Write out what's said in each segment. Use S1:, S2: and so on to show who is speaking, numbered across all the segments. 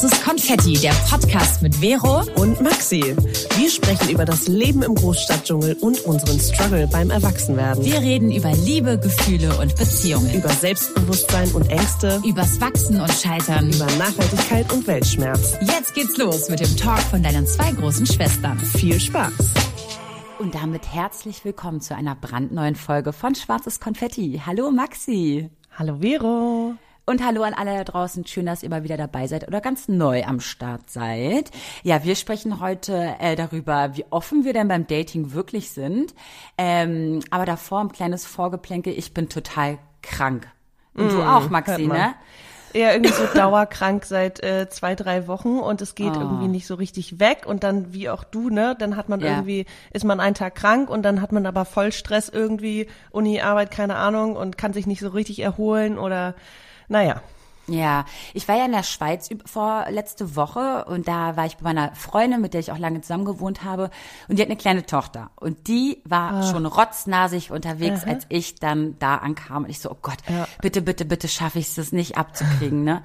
S1: Schwarzes Konfetti, der Podcast mit Vero
S2: und Maxi. Wir sprechen über das Leben im Großstadtdschungel und unseren Struggle beim Erwachsenwerden.
S1: Wir reden über Liebe, Gefühle und Beziehungen.
S2: Über Selbstbewusstsein und Ängste.
S1: Übers Wachsen und Scheitern.
S2: Über Nachhaltigkeit und Weltschmerz.
S1: Jetzt geht's los mit dem Talk von deinen zwei großen Schwestern.
S2: Viel Spaß.
S1: Und damit herzlich willkommen zu einer brandneuen Folge von Schwarzes Konfetti. Hallo Maxi.
S2: Hallo Vero.
S1: Und hallo an alle da draußen. Schön, dass ihr mal wieder dabei seid oder ganz neu am Start seid. Ja, wir sprechen heute äh, darüber, wie offen wir denn beim Dating wirklich sind. Ähm, aber davor ein kleines Vorgeplänke. Ich bin total krank. Und mm, du auch, Maxi, ne?
S2: Ja, irgendwie so dauerkrank seit äh, zwei, drei Wochen und es geht oh. irgendwie nicht so richtig weg und dann wie auch du, ne, dann hat man ja. irgendwie, ist man einen Tag krank und dann hat man aber voll Stress irgendwie, Uni, Arbeit, keine Ahnung und kann sich nicht so richtig erholen oder naja.
S1: Ja, ich war ja in der Schweiz vor letzte Woche und da war ich bei meiner Freundin, mit der ich auch lange zusammen gewohnt habe und die hat eine kleine Tochter und die war ah. schon rotznasig unterwegs, Aha. als ich dann da ankam und ich so, oh Gott, ja. bitte, bitte, bitte schaffe ich es nicht abzukriegen, ne?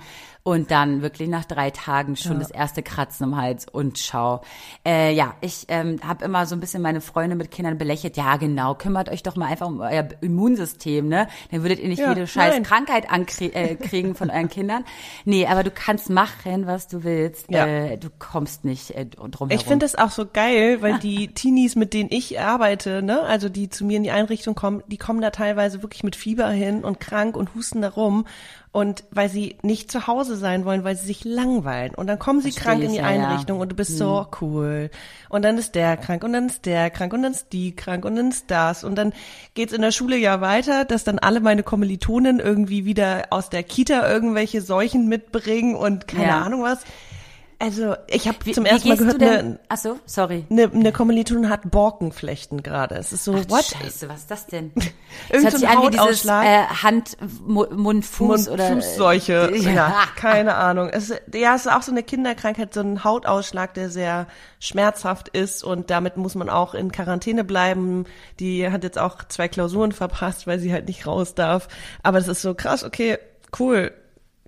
S1: Und dann wirklich nach drei Tagen schon ja. das erste Kratzen im Hals und schau. Äh, ja, ich ähm, habe immer so ein bisschen meine Freunde mit Kindern belächelt. Ja, genau, kümmert euch doch mal einfach um euer Immunsystem, ne? Dann würdet ihr nicht ja, jede scheiß nein. Krankheit ankriegen äh, von euren Kindern. Nee, aber du kannst machen, was du willst. Ja. Äh, du kommst nicht äh, drum
S2: Ich finde das auch so geil, weil die Teenies, mit denen ich arbeite, ne, also die zu mir in die Einrichtung kommen, die kommen da teilweise wirklich mit Fieber hin und krank und husten da rum und weil sie nicht zu Hause sein wollen, weil sie sich langweilen. Und dann kommen sie Versteh krank in die ja, Einrichtung ja. und du bist hm. so cool. Und dann ist der krank und dann ist der krank und dann ist die krank und dann ist das. Und dann geht's in der Schule ja weiter, dass dann alle meine Kommilitonen irgendwie wieder aus der Kita irgendwelche Seuchen mitbringen und keine ja. Ahnung was. Also ich habe zum ersten Mal gehört, eine,
S1: ach so, sorry.
S2: Eine, eine Kommilitonin hat Borkenflechten gerade. Es ist so,
S1: ach, what? Scheiße, was ist das denn? sich an wie dieses äh, Hand, Mund, Fuß Mund, oder
S2: Fußseuche. Ja. ja, keine Ahnung. Es, ja, es ist auch so eine Kinderkrankheit, so ein Hautausschlag, der sehr schmerzhaft ist und damit muss man auch in Quarantäne bleiben. Die hat jetzt auch zwei Klausuren verpasst, weil sie halt nicht raus darf. Aber es ist so krass, okay, cool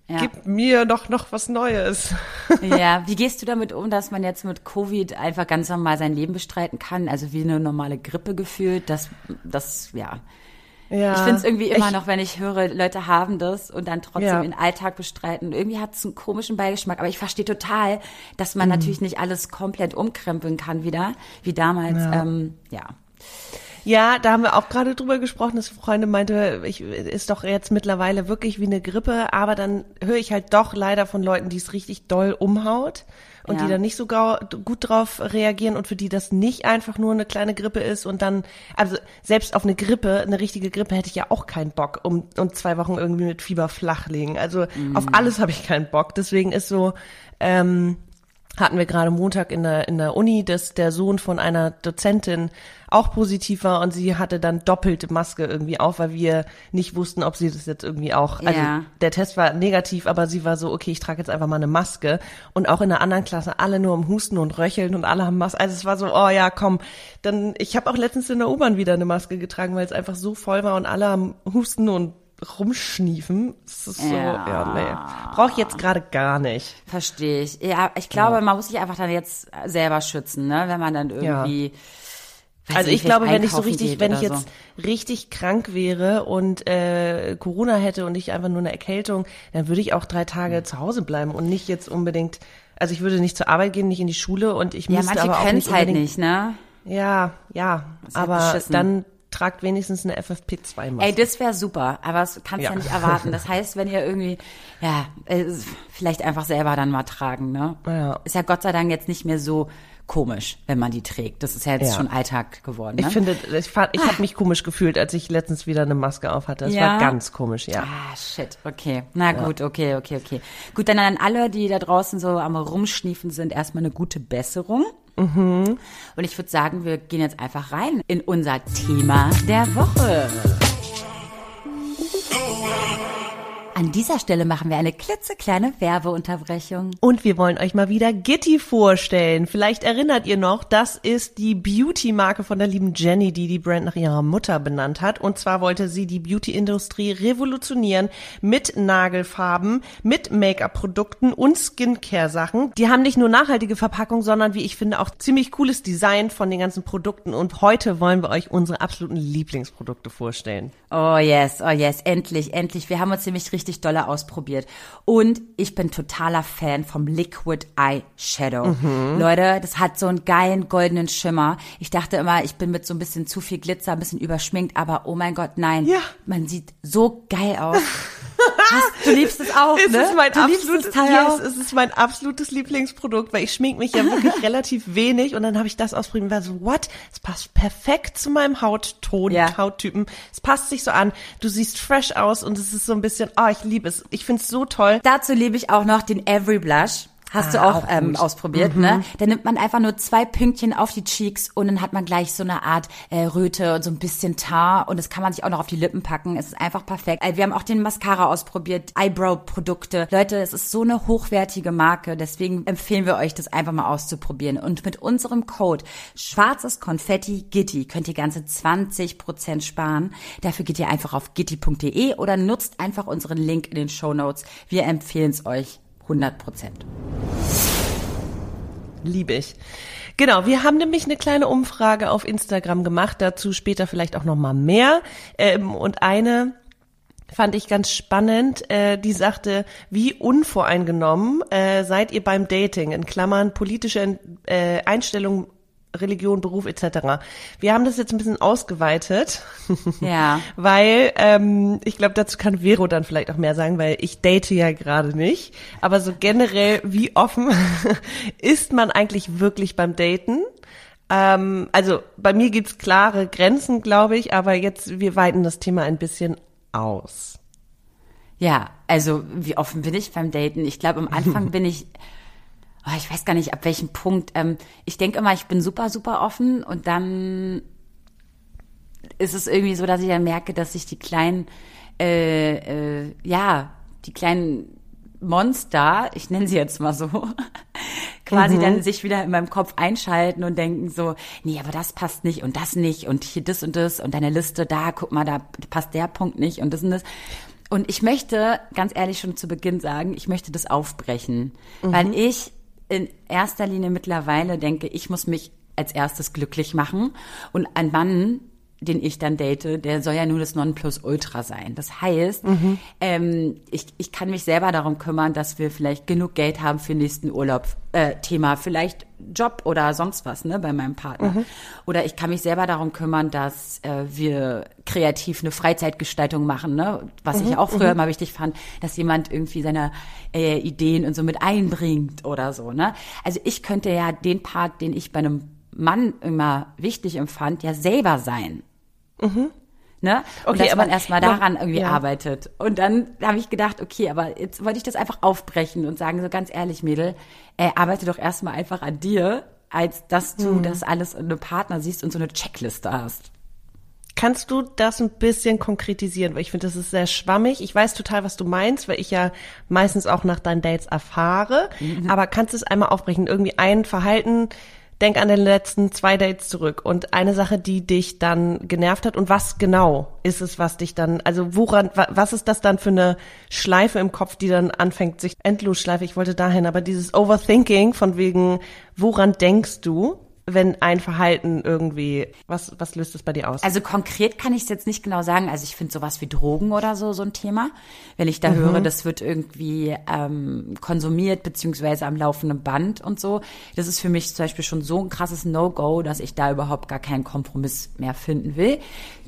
S2: ja. Gib mir doch noch was Neues.
S1: Ja, wie gehst du damit um, dass man jetzt mit Covid einfach ganz normal sein Leben bestreiten kann? Also wie eine normale Grippe gefühlt, das, das, ja. Ja, ich finde es irgendwie immer ich, noch, wenn ich höre, Leute haben das und dann trotzdem ja. den Alltag bestreiten. Irgendwie hat es einen komischen Beigeschmack. Aber ich verstehe total, dass man mhm. natürlich nicht alles komplett umkrempeln kann wieder, wie damals. Ja. Ähm, ja.
S2: Ja, da haben wir auch gerade drüber gesprochen, dass Freunde meinte, ich ist doch jetzt mittlerweile wirklich wie eine Grippe, aber dann höre ich halt doch leider von Leuten, die es richtig doll umhaut und ja. die dann nicht so gut drauf reagieren und für die das nicht einfach nur eine kleine Grippe ist und dann, also selbst auf eine Grippe, eine richtige Grippe hätte ich ja auch keinen Bock um, um zwei Wochen irgendwie mit Fieber flachlegen. Also mhm. auf alles habe ich keinen Bock. Deswegen ist so, ähm, hatten wir gerade Montag in der, in der Uni, dass der Sohn von einer Dozentin auch positiv war und sie hatte dann doppelte Maske irgendwie auf, weil wir nicht wussten, ob sie das jetzt irgendwie auch, also ja. der Test war negativ, aber sie war so, okay, ich trage jetzt einfach mal eine Maske und auch in der anderen Klasse alle nur am Husten und Röcheln und alle haben Maske, also es war so, oh ja, komm, dann, ich habe auch letztens in der U-Bahn wieder eine Maske getragen, weil es einfach so voll war und alle am Husten und rumschniefen. Das ist so, ja, ja nee. Brauche ich jetzt gerade gar nicht.
S1: Verstehe ich. Ja, ich glaube, ja. man muss sich einfach dann jetzt selber schützen, ne? Wenn man dann irgendwie.
S2: Ja. Also ich glaube, wenn ich so richtig, wenn ich jetzt so. richtig krank wäre und äh, Corona hätte und nicht einfach nur eine Erkältung, dann würde ich auch drei Tage mhm. zu Hause bleiben und nicht jetzt unbedingt, also ich würde nicht zur Arbeit gehen, nicht in die Schule und ich müsste ja, aber auch nicht
S1: halt nicht, ne?
S2: Ja, ja, aber halt dann tragt wenigstens eine FFP2-Maske.
S1: Ey, das wäre super, aber das kannst du ja. ja nicht erwarten. Das heißt, wenn ihr irgendwie, ja, äh, vielleicht einfach selber dann mal tragen, ne? Ja. Ist ja Gott sei Dank jetzt nicht mehr so komisch, wenn man die trägt. Das ist ja jetzt ja. schon Alltag geworden. Ne?
S2: Ich finde, ich, fand, ich ah. habe mich komisch gefühlt, als ich letztens wieder eine Maske auf hatte. Das ja? war ganz komisch, ja.
S1: Ah, shit. Okay. Na gut, okay, okay, okay. Gut, dann an alle, die da draußen so am Rumschniefen sind, erstmal eine gute Besserung. Mhm. Und ich würde sagen, wir gehen jetzt einfach rein in unser Thema der Woche. An dieser Stelle machen wir eine klitzekleine Werbeunterbrechung.
S2: Und wir wollen euch mal wieder Gitti vorstellen. Vielleicht erinnert ihr noch, das ist die Beauty-Marke von der lieben Jenny, die die Brand nach ihrer Mutter benannt hat. Und zwar wollte sie die Beauty-Industrie revolutionieren mit Nagelfarben, mit Make-up-Produkten und Skincare-Sachen. Die haben nicht nur nachhaltige Verpackung, sondern wie ich finde auch ziemlich cooles Design von den ganzen Produkten. Und heute wollen wir euch unsere absoluten Lieblingsprodukte vorstellen.
S1: Oh yes, oh yes, endlich, endlich. Wir haben uns nämlich richtig richtig dolle ausprobiert. Und ich bin totaler Fan vom Liquid Eye Shadow. Mhm. Leute, das hat so einen geilen goldenen Schimmer. Ich dachte immer, ich bin mit so ein bisschen zu viel Glitzer, ein bisschen überschminkt, aber oh mein Gott, nein. Ja. Man sieht so geil aus. du liebst es auch,
S2: es
S1: ne?
S2: Ist mein
S1: du
S2: absolutes, yes, es ist mein absolutes Lieblingsprodukt, weil ich schmink mich ja wirklich relativ wenig und dann habe ich das ausprobiert und war so, what? Es passt perfekt zu meinem Hautton, ja. Hauttypen. Es passt sich so an. Du siehst fresh aus und es ist so ein bisschen, oh, ich liebe es. Ich finde es so toll.
S1: Dazu liebe ich auch noch den Every Blush. Hast ah, du auch, auch ähm, ausprobiert, mhm. ne? Da nimmt man einfach nur zwei Pünktchen auf die Cheeks und dann hat man gleich so eine Art äh, Röte und so ein bisschen Tar und das kann man sich auch noch auf die Lippen packen. Es ist einfach perfekt. Äh, wir haben auch den Mascara ausprobiert, Eyebrow-Produkte. Leute, es ist so eine hochwertige Marke, deswegen empfehlen wir euch, das einfach mal auszuprobieren. Und mit unserem Code schwarzes Konfetti Gitti könnt ihr ganze 20% sparen. Dafür geht ihr einfach auf gitti.de oder nutzt einfach unseren Link in den Show Notes. Wir empfehlen es euch 100 Prozent.
S2: Liebe ich. Genau, wir haben nämlich eine kleine Umfrage auf Instagram gemacht, dazu später vielleicht auch noch mal mehr. Ähm, und eine fand ich ganz spannend. Äh, die sagte, wie unvoreingenommen äh, seid ihr beim Dating? In Klammern politische äh, Einstellungen Religion, Beruf etc. Wir haben das jetzt ein bisschen ausgeweitet,
S1: ja,
S2: weil ähm, ich glaube, dazu kann Vero dann vielleicht auch mehr sagen, weil ich date ja gerade nicht. Aber so generell, wie offen ist man eigentlich wirklich beim Daten? Ähm, also bei mir gibt's klare Grenzen, glaube ich, aber jetzt wir weiten das Thema ein bisschen aus.
S1: Ja, also wie offen bin ich beim Daten? Ich glaube, am Anfang bin ich oh, ich weiß gar nicht, ab welchem Punkt. Ähm, ich denke immer, ich bin super, super offen und dann ist es irgendwie so, dass ich dann merke, dass sich die kleinen, äh, äh, ja, die kleinen Monster, ich nenne sie jetzt mal so, quasi mhm. dann sich wieder in meinem Kopf einschalten und denken so, nee, aber das passt nicht und das nicht und hier das und das und deine Liste da, guck mal, da passt der Punkt nicht und das und das. Und ich möchte ganz ehrlich schon zu Beginn sagen, ich möchte das aufbrechen, mhm. weil ich in erster Linie mittlerweile denke, ich muss mich als erstes glücklich machen. Und ein Mann, den ich dann date, der soll ja nur das Nonplusultra sein. Das heißt, mhm. ähm, ich, ich kann mich selber darum kümmern, dass wir vielleicht genug Geld haben für den nächsten Urlaub. Äh, Thema vielleicht Job oder sonst was, ne, bei meinem Partner. Mhm. Oder ich kann mich selber darum kümmern, dass äh, wir kreativ eine Freizeitgestaltung machen, ne, was mhm. ich auch früher mhm. immer wichtig fand, dass jemand irgendwie seine äh, Ideen und so mit einbringt oder so, ne. Also ich könnte ja den Part, den ich bei einem Mann immer wichtig empfand, ja selber sein. Mhm. Ne? Und okay, dass aber man erstmal daran noch, irgendwie ja. arbeitet. Und dann habe ich gedacht, okay, aber jetzt wollte ich das einfach aufbrechen und sagen, so ganz ehrlich, Mädel, äh, arbeite doch erstmal einfach an dir, als dass du mhm. das alles in einem Partner siehst und so eine Checkliste hast.
S2: Kannst du das ein bisschen konkretisieren? Weil ich finde, das ist sehr schwammig. Ich weiß total, was du meinst, weil ich ja meistens auch nach deinen Dates erfahre. Mhm. Aber kannst du es einmal aufbrechen? Irgendwie ein Verhalten, denk an den letzten zwei Dates zurück und eine Sache, die dich dann genervt hat und was genau ist es, was dich dann, also woran, was ist das dann für eine Schleife im Kopf, die dann anfängt, sich Endlosschleife, ich wollte dahin, aber dieses Overthinking von wegen, woran denkst du? Wenn ein Verhalten irgendwie, was, was löst es bei dir aus?
S1: Also konkret kann ich es jetzt nicht genau sagen. Also ich finde sowas wie Drogen oder so so ein Thema. Wenn ich da mhm. höre, das wird irgendwie ähm, konsumiert beziehungsweise am laufenden Band und so, das ist für mich zum Beispiel schon so ein krasses No-Go, dass ich da überhaupt gar keinen Kompromiss mehr finden will.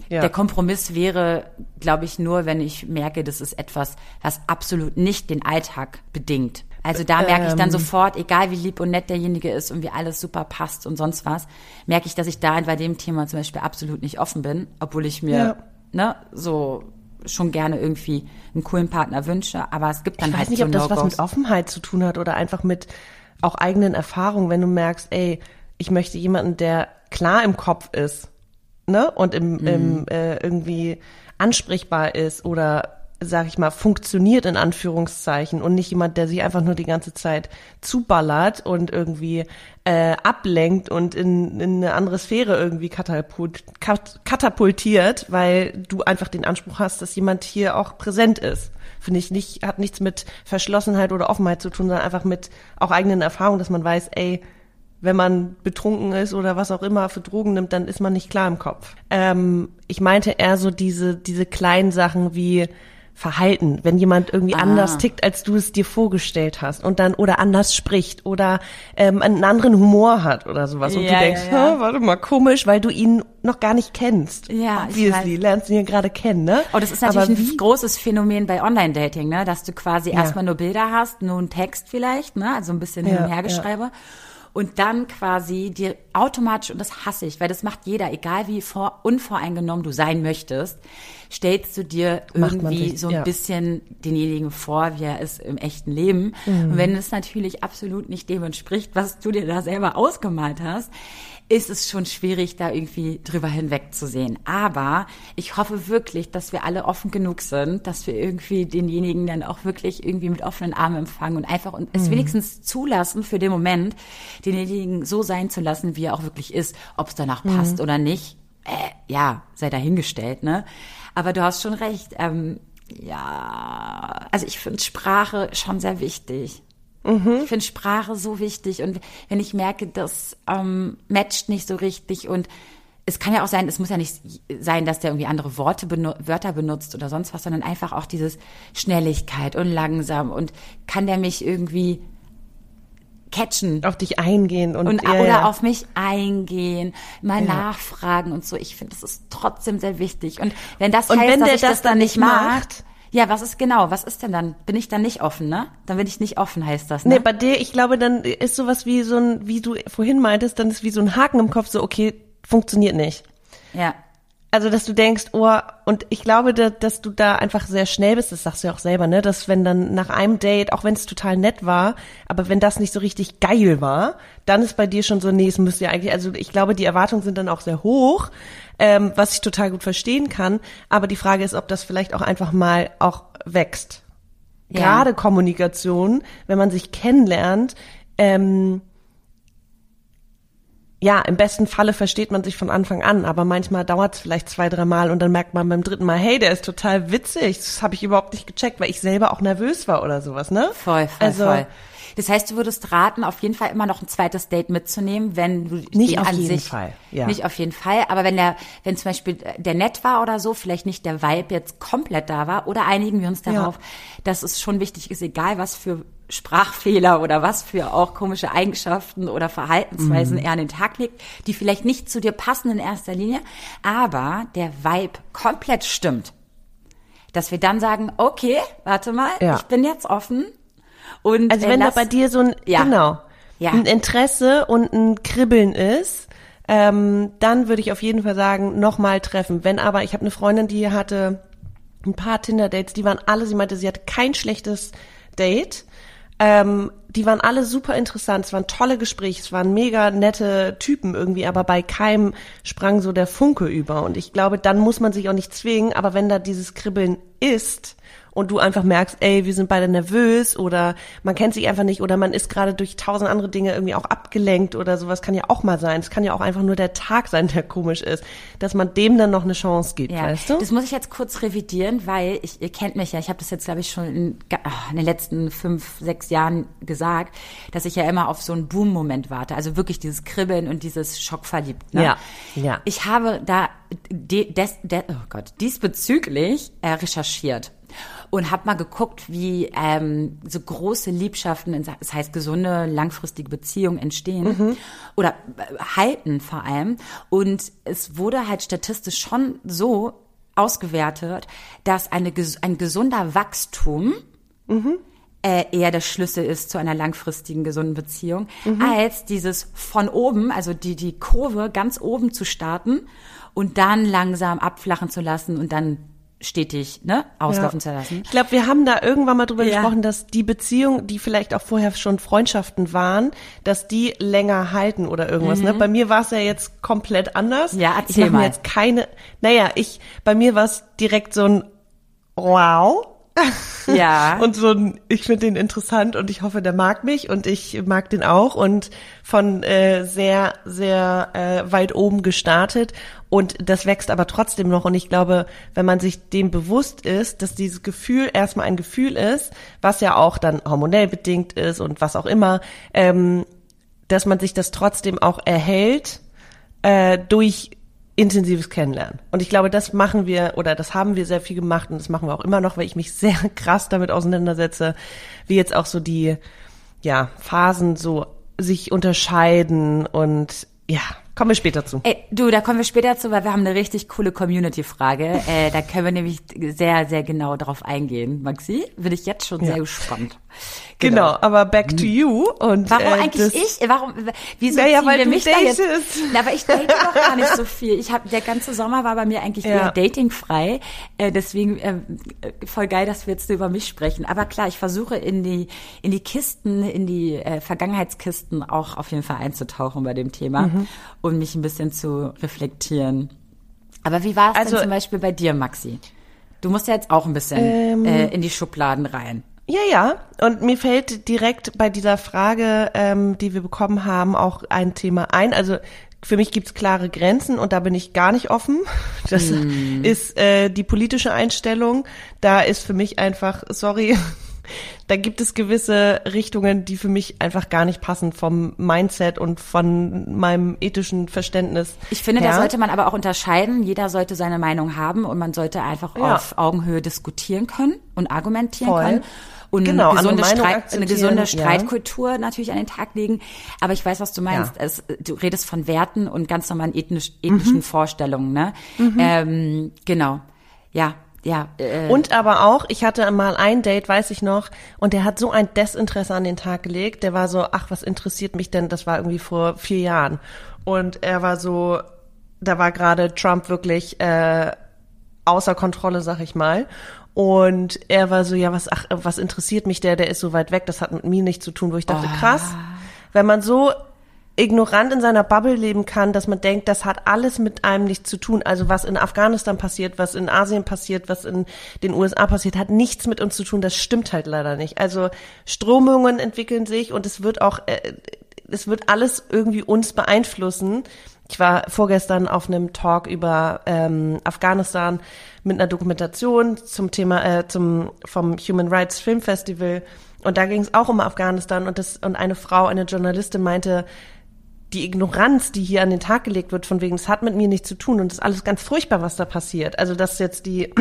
S1: Ja. Der Kompromiss wäre, glaube ich, nur, wenn ich merke, das ist etwas, was absolut nicht den Alltag bedingt. Also da merke ich dann ähm. sofort, egal wie lieb und nett derjenige ist und wie alles super passt und sonst was, merke ich, dass ich da bei dem Thema zum Beispiel absolut nicht offen bin, obwohl ich mir ja. ne, so schon gerne irgendwie einen coolen Partner wünsche. Aber es gibt dann
S2: ich
S1: halt
S2: weiß nicht, so ob das was mit Offenheit zu tun hat oder einfach mit auch eigenen Erfahrungen, wenn du merkst, ey, ich möchte jemanden, der klar im Kopf ist, ne, und im, mhm. im äh, irgendwie ansprechbar ist oder sag ich mal, funktioniert in Anführungszeichen und nicht jemand, der sich einfach nur die ganze Zeit zuballert und irgendwie äh, ablenkt und in, in eine andere Sphäre irgendwie katapult, katapultiert, weil du einfach den Anspruch hast, dass jemand hier auch präsent ist. Finde ich nicht, hat nichts mit Verschlossenheit oder Offenheit zu tun, sondern einfach mit auch eigenen Erfahrungen, dass man weiß, ey, wenn man betrunken ist oder was auch immer für Drogen nimmt, dann ist man nicht klar im Kopf. Ähm, ich meinte eher so diese, diese kleinen Sachen wie Verhalten, wenn jemand irgendwie ah. anders tickt, als du es dir vorgestellt hast und dann oder anders spricht oder ähm, einen anderen Humor hat oder sowas und ja, du denkst, ja, ja. warte mal, komisch, weil du ihn noch gar nicht kennst.
S1: Ja,
S2: Obviously, lernst du ihn gerade kennen, ne?
S1: Oh, das ist natürlich ein großes Phänomen bei Online-Dating, ne, dass du quasi erstmal nur Bilder hast, nur einen Text vielleicht, ne, also ein bisschen hin und her geschreibe und dann quasi dir automatisch, und das hasse ich, weil das macht jeder, egal wie vor, unvoreingenommen du sein möchtest, stellst du dir irgendwie sich, so ein ja. bisschen denjenigen vor, wie er ist im echten Leben. Mhm. Und wenn es natürlich absolut nicht dem entspricht, was du dir da selber ausgemalt hast, ist es schon schwierig, da irgendwie drüber hinwegzusehen. Aber ich hoffe wirklich, dass wir alle offen genug sind, dass wir irgendwie denjenigen dann auch wirklich irgendwie mit offenen Armen empfangen und einfach und es mhm. wenigstens zulassen für den Moment, denjenigen so sein zu lassen, wie er auch wirklich ist. Ob es danach mhm. passt oder nicht, äh, ja, sei dahingestellt, ne? Aber du hast schon recht. Ähm, ja, also ich finde Sprache schon sehr wichtig. Mhm. Ich finde Sprache so wichtig und wenn ich merke, das ähm, matcht nicht so richtig und es kann ja auch sein, es muss ja nicht sein, dass der irgendwie andere Worte benu Wörter benutzt oder sonst was, sondern einfach auch dieses Schnelligkeit und langsam und kann der mich irgendwie catchen.
S2: Auf dich eingehen und,
S1: und ja, oder ja. auf mich eingehen, mal ja. nachfragen und so. Ich finde, das ist trotzdem sehr wichtig. Und wenn das
S2: und
S1: heißt,
S2: wenn
S1: dass
S2: der
S1: ich
S2: das,
S1: das
S2: dann nicht macht,
S1: ja, was ist genau? Was ist denn dann? Bin ich dann nicht offen, ne? Dann bin ich nicht offen, heißt das, ne?
S2: Nee, bei dir, ich glaube, dann ist sowas wie so ein, wie du vorhin meintest, dann ist wie so ein Haken im Kopf, so, okay, funktioniert nicht.
S1: Ja.
S2: Also, dass du denkst, oh, und ich glaube, dass, dass du da einfach sehr schnell bist, das sagst du ja auch selber, ne, dass wenn dann nach einem Date, auch wenn es total nett war, aber wenn das nicht so richtig geil war, dann ist bei dir schon so, nee, es müsste ja eigentlich, also ich glaube, die Erwartungen sind dann auch sehr hoch, ähm, was ich total gut verstehen kann, aber die Frage ist, ob das vielleicht auch einfach mal auch wächst. Ja. Gerade Kommunikation, wenn man sich kennenlernt, ähm, ja, im besten Falle versteht man sich von Anfang an, aber manchmal dauert es vielleicht zwei, drei Mal und dann merkt man beim dritten Mal, hey, der ist total witzig. Das habe ich überhaupt nicht gecheckt, weil ich selber auch nervös war oder sowas, ne?
S1: Voll, voll, also, voll. Das heißt, du würdest raten, auf jeden Fall immer noch ein zweites Date mitzunehmen, wenn du
S2: nicht auf jeden sich, Fall,
S1: ja. nicht auf jeden Fall, aber wenn der, wenn zum Beispiel der nett war oder so, vielleicht nicht der Vibe jetzt komplett da war, oder einigen wir uns darauf, ja. dass es schon wichtig ist, egal was für Sprachfehler oder was für auch komische Eigenschaften oder Verhaltensweisen mhm. er an den Tag legt, die vielleicht nicht zu dir passen in erster Linie, aber der Vibe komplett stimmt. Dass wir dann sagen, okay, warte mal, ja. ich bin jetzt offen, und
S2: also wenn da bei dir so ein ja. genau ja. ein Interesse und ein Kribbeln ist, ähm, dann würde ich auf jeden Fall sagen, nochmal treffen. Wenn aber, ich habe eine Freundin, die hatte ein paar Tinder-Dates, die waren alle, sie meinte, sie hatte kein schlechtes Date. Ähm, die waren alle super interessant, es waren tolle Gespräche, es waren mega nette Typen irgendwie, aber bei keinem sprang so der Funke über. Und ich glaube, dann muss man sich auch nicht zwingen, aber wenn da dieses Kribbeln ist, und du einfach merkst, ey, wir sind beide nervös oder man kennt sich einfach nicht oder man ist gerade durch tausend andere Dinge irgendwie auch abgelenkt oder sowas kann ja auch mal sein. Es kann ja auch einfach nur der Tag sein, der komisch ist, dass man dem dann noch eine Chance gibt, ja, weißt du?
S1: Das muss ich jetzt kurz revidieren, weil ich, ihr kennt mich ja, ich habe das jetzt glaube ich schon in, in, den letzten fünf, sechs Jahren gesagt, dass ich ja immer auf so einen Boom-Moment warte, also wirklich dieses Kribbeln und dieses Schockverliebt. Ne?
S2: Ja, ja.
S1: Ich habe da de, des, de, oh Gott, diesbezüglich äh, recherchiert und habe mal geguckt, wie ähm, so große Liebschaften, das heißt gesunde, langfristige Beziehungen entstehen mhm. oder äh, halten vor allem. Und es wurde halt statistisch schon so ausgewertet, dass eine, ein gesunder Wachstum mhm. äh, eher der Schlüssel ist zu einer langfristigen gesunden Beziehung, mhm. als dieses von oben, also die, die Kurve ganz oben zu starten und dann langsam abflachen zu lassen und dann stetig ne, auslaufen ja. zu lassen.
S2: Ich glaube, wir haben da irgendwann mal drüber ja. gesprochen, dass die Beziehung, die vielleicht auch vorher schon Freundschaften waren, dass die länger halten oder irgendwas. Ne? Mhm. Ne? Bei mir war es ja jetzt komplett anders.
S1: Ja,
S2: erzähl ich
S1: mal.
S2: mir jetzt keine. Naja, ich bei mir war es direkt so ein wow.
S1: Ja.
S2: und so ein, ich finde den interessant und ich hoffe, der mag mich und ich mag den auch. Und von äh, sehr, sehr äh, weit oben gestartet. Und das wächst aber trotzdem noch. Und ich glaube, wenn man sich dem bewusst ist, dass dieses Gefühl erstmal ein Gefühl ist, was ja auch dann hormonell bedingt ist und was auch immer, ähm, dass man sich das trotzdem auch erhält äh, durch intensives Kennenlernen. Und ich glaube, das machen wir oder das haben wir sehr viel gemacht und das machen wir auch immer noch, weil ich mich sehr krass damit auseinandersetze, wie jetzt auch so die ja, Phasen so sich unterscheiden und ja, Kommen wir später zu.
S1: Ey, du, da kommen wir später zu, weil wir haben eine richtig coole Community-Frage. Äh, da können wir nämlich sehr, sehr genau drauf eingehen. Maxi, bin ich jetzt schon ja. sehr gespannt.
S2: Genau. genau. aber back to you. Und,
S1: warum äh, eigentlich ich? Warum? Wieso naja, weil wir mich da jetzt? Na, aber ich date doch gar nicht so viel. Ich habe der ganze Sommer war bei mir eigentlich ja. eher datingfrei. Äh, deswegen äh, voll geil, dass wir jetzt über mich sprechen. Aber klar, ich versuche in die in die Kisten, in die äh, Vergangenheitskisten auch auf jeden Fall einzutauchen bei dem Thema mhm. und mich ein bisschen zu reflektieren. Aber wie war es also, denn zum Beispiel bei dir, Maxi? Du musst ja jetzt auch ein bisschen ähm, äh, in die Schubladen rein.
S2: Ja, ja. Und mir fällt direkt bei dieser Frage, ähm, die wir bekommen haben, auch ein Thema ein. Also für mich gibt's klare Grenzen und da bin ich gar nicht offen. Das mm. ist äh, die politische Einstellung. Da ist für mich einfach, sorry, da gibt es gewisse Richtungen, die für mich einfach gar nicht passen vom Mindset und von meinem ethischen Verständnis.
S1: Ich finde, her. da sollte man aber auch unterscheiden. Jeder sollte seine Meinung haben und man sollte einfach ja. auf Augenhöhe diskutieren können und argumentieren Voll. können und genau, eine, gesunde Streit, eine gesunde Streitkultur ja. natürlich an den Tag legen. Aber ich weiß, was du meinst. Ja. Es, du redest von Werten und ganz normalen ethnisch, ethnischen mhm. Vorstellungen. Ne? Mhm. Ähm, genau. Ja, ja.
S2: Äh, und aber auch, ich hatte mal ein Date, weiß ich noch, und der hat so ein Desinteresse an den Tag gelegt. Der war so, ach, was interessiert mich denn? Das war irgendwie vor vier Jahren. Und er war so, da war gerade Trump wirklich äh, außer Kontrolle, sag ich mal. Und er war so, ja, was, ach, was interessiert mich der, der ist so weit weg, das hat mit mir nichts zu tun, wo ich dachte, oh. krass, wenn man so ignorant in seiner Bubble leben kann, dass man denkt, das hat alles mit einem nichts zu tun. Also was in Afghanistan passiert, was in Asien passiert, was in den USA passiert, hat nichts mit uns zu tun. Das stimmt halt leider nicht. Also Strömungen entwickeln sich und es wird auch, äh, es wird alles irgendwie uns beeinflussen. Ich war vorgestern auf einem Talk über ähm, Afghanistan mit einer Dokumentation zum Thema äh, zum vom Human Rights Film Festival und da ging es auch um Afghanistan und das und eine Frau, eine Journalistin meinte, die Ignoranz, die hier an den Tag gelegt wird, von wegen, es hat mit mir nichts zu tun und es ist alles ganz furchtbar, was da passiert. Also dass jetzt die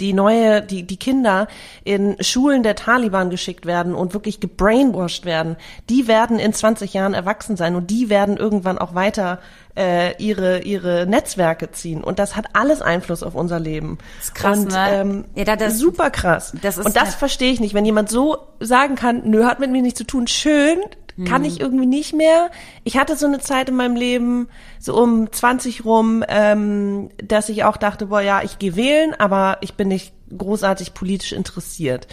S2: die neue, die, die Kinder in Schulen der Taliban geschickt werden und wirklich gebrainwashed werden, die werden in 20 Jahren erwachsen sein und die werden irgendwann auch weiter äh, ihre, ihre Netzwerke ziehen. Und das hat alles Einfluss auf unser Leben.
S1: Das ist krass,
S2: und,
S1: ne?
S2: Ähm,
S1: ja, das,
S2: super krass. Das ist und das verstehe ich nicht. Wenn jemand so sagen kann, nö, hat mit mir nichts zu tun, schön, kann ich irgendwie nicht mehr. Ich hatte so eine Zeit in meinem Leben, so um 20 rum, ähm, dass ich auch dachte, boah, ja, ich gehe wählen, aber ich bin nicht großartig politisch interessiert.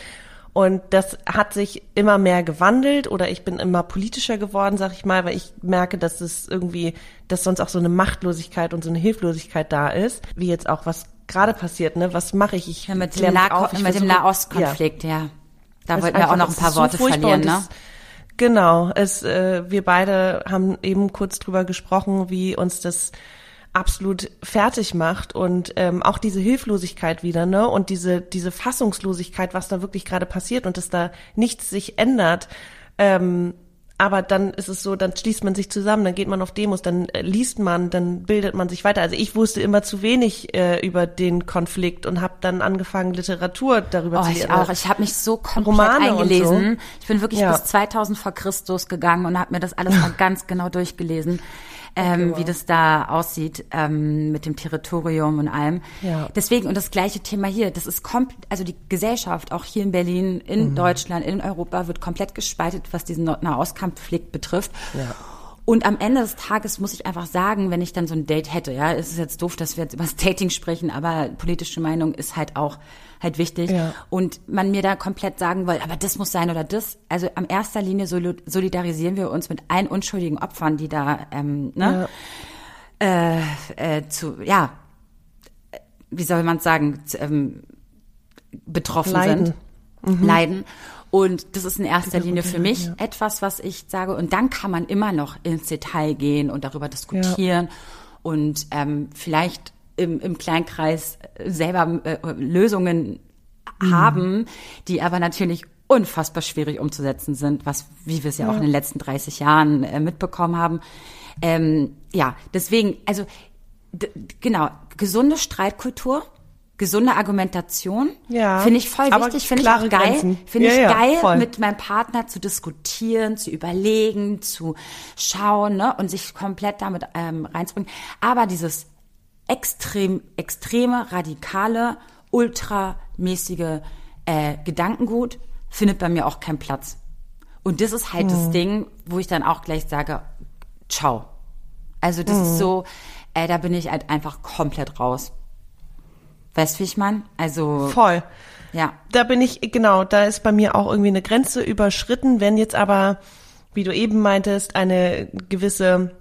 S2: Und das hat sich immer mehr gewandelt oder ich bin immer politischer geworden, sag ich mal, weil ich merke, dass es irgendwie, dass sonst auch so eine Machtlosigkeit und so eine Hilflosigkeit da ist, wie jetzt auch was gerade passiert, ne? Was mache ich? Ich
S1: ja, mit dem, La mit dem Nahostkonflikt, ja. ja. Da wollten wir auch noch ein paar Worte so verlieren, ne?
S2: Genau, es, äh, wir beide haben eben kurz drüber gesprochen, wie uns das absolut fertig macht und ähm, auch diese Hilflosigkeit wieder, ne? Und diese diese Fassungslosigkeit, was da wirklich gerade passiert und dass da nichts sich ändert. Ähm, aber dann ist es so, dann schließt man sich zusammen, dann geht man auf Demos, dann äh, liest man, dann bildet man sich weiter. Also ich wusste immer zu wenig äh, über den Konflikt und habe dann angefangen, Literatur darüber
S1: oh,
S2: zu
S1: lesen. Ich auch. Ich habe mich so komplett Romane eingelesen. So. Ich bin wirklich ja. bis 2000 vor Christus gegangen und habe mir das alles mal ganz genau durchgelesen ähm, okay, wie das da aussieht ähm, mit dem Territorium und allem. Ja. Deswegen, und das gleiche Thema hier, das ist komplett, also die Gesellschaft, auch hier in Berlin, in mhm. Deutschland, in Europa, wird komplett gespaltet, was diesen Nahostkonflikt betrifft. Ja. Und am Ende des Tages muss ich einfach sagen, wenn ich dann so ein Date hätte, ja, es ist jetzt doof, dass wir jetzt über das Dating sprechen, aber politische Meinung ist halt auch halt wichtig. Ja. Und man mir da komplett sagen will, aber das muss sein oder das. Also am erster Linie solidarisieren wir uns mit allen unschuldigen Opfern, die da, ähm, ne, ja. Äh, äh, zu, ja, wie soll man sagen, zu, ähm, betroffen
S2: Leiden.
S1: sind, mhm. leiden. Und das ist in erster Linie für mich ja. etwas, was ich sage. Und dann kann man immer noch ins Detail gehen und darüber diskutieren ja. und ähm, vielleicht im, im Kleinkreis selber äh, Lösungen mhm. haben, die aber natürlich unfassbar schwierig umzusetzen sind, was, wie wir es ja, ja, auch in den letzten 30 Jahren äh, mitbekommen haben. Ähm, ja, deswegen, also genau, gesunde Streitkultur gesunde Argumentation. Ja. Finde ich voll wichtig, finde ich auch geil. Finde ja, ich geil, voll. mit meinem Partner zu diskutieren, zu überlegen, zu schauen, ne, und sich komplett damit ähm, reinzubringen. Aber dieses extrem, extreme, radikale, ultramäßige äh, Gedankengut findet bei mir auch keinen Platz. Und das ist halt hm. das Ding, wo ich dann auch gleich sage, ciao. Also das hm. ist so, äh, da bin ich halt einfach komplett raus. Weißt du, wie ich meine? Also.
S2: Voll. Ja. Da bin ich, genau, da ist bei mir auch irgendwie eine Grenze überschritten. Wenn jetzt aber, wie du eben meintest, eine gewisse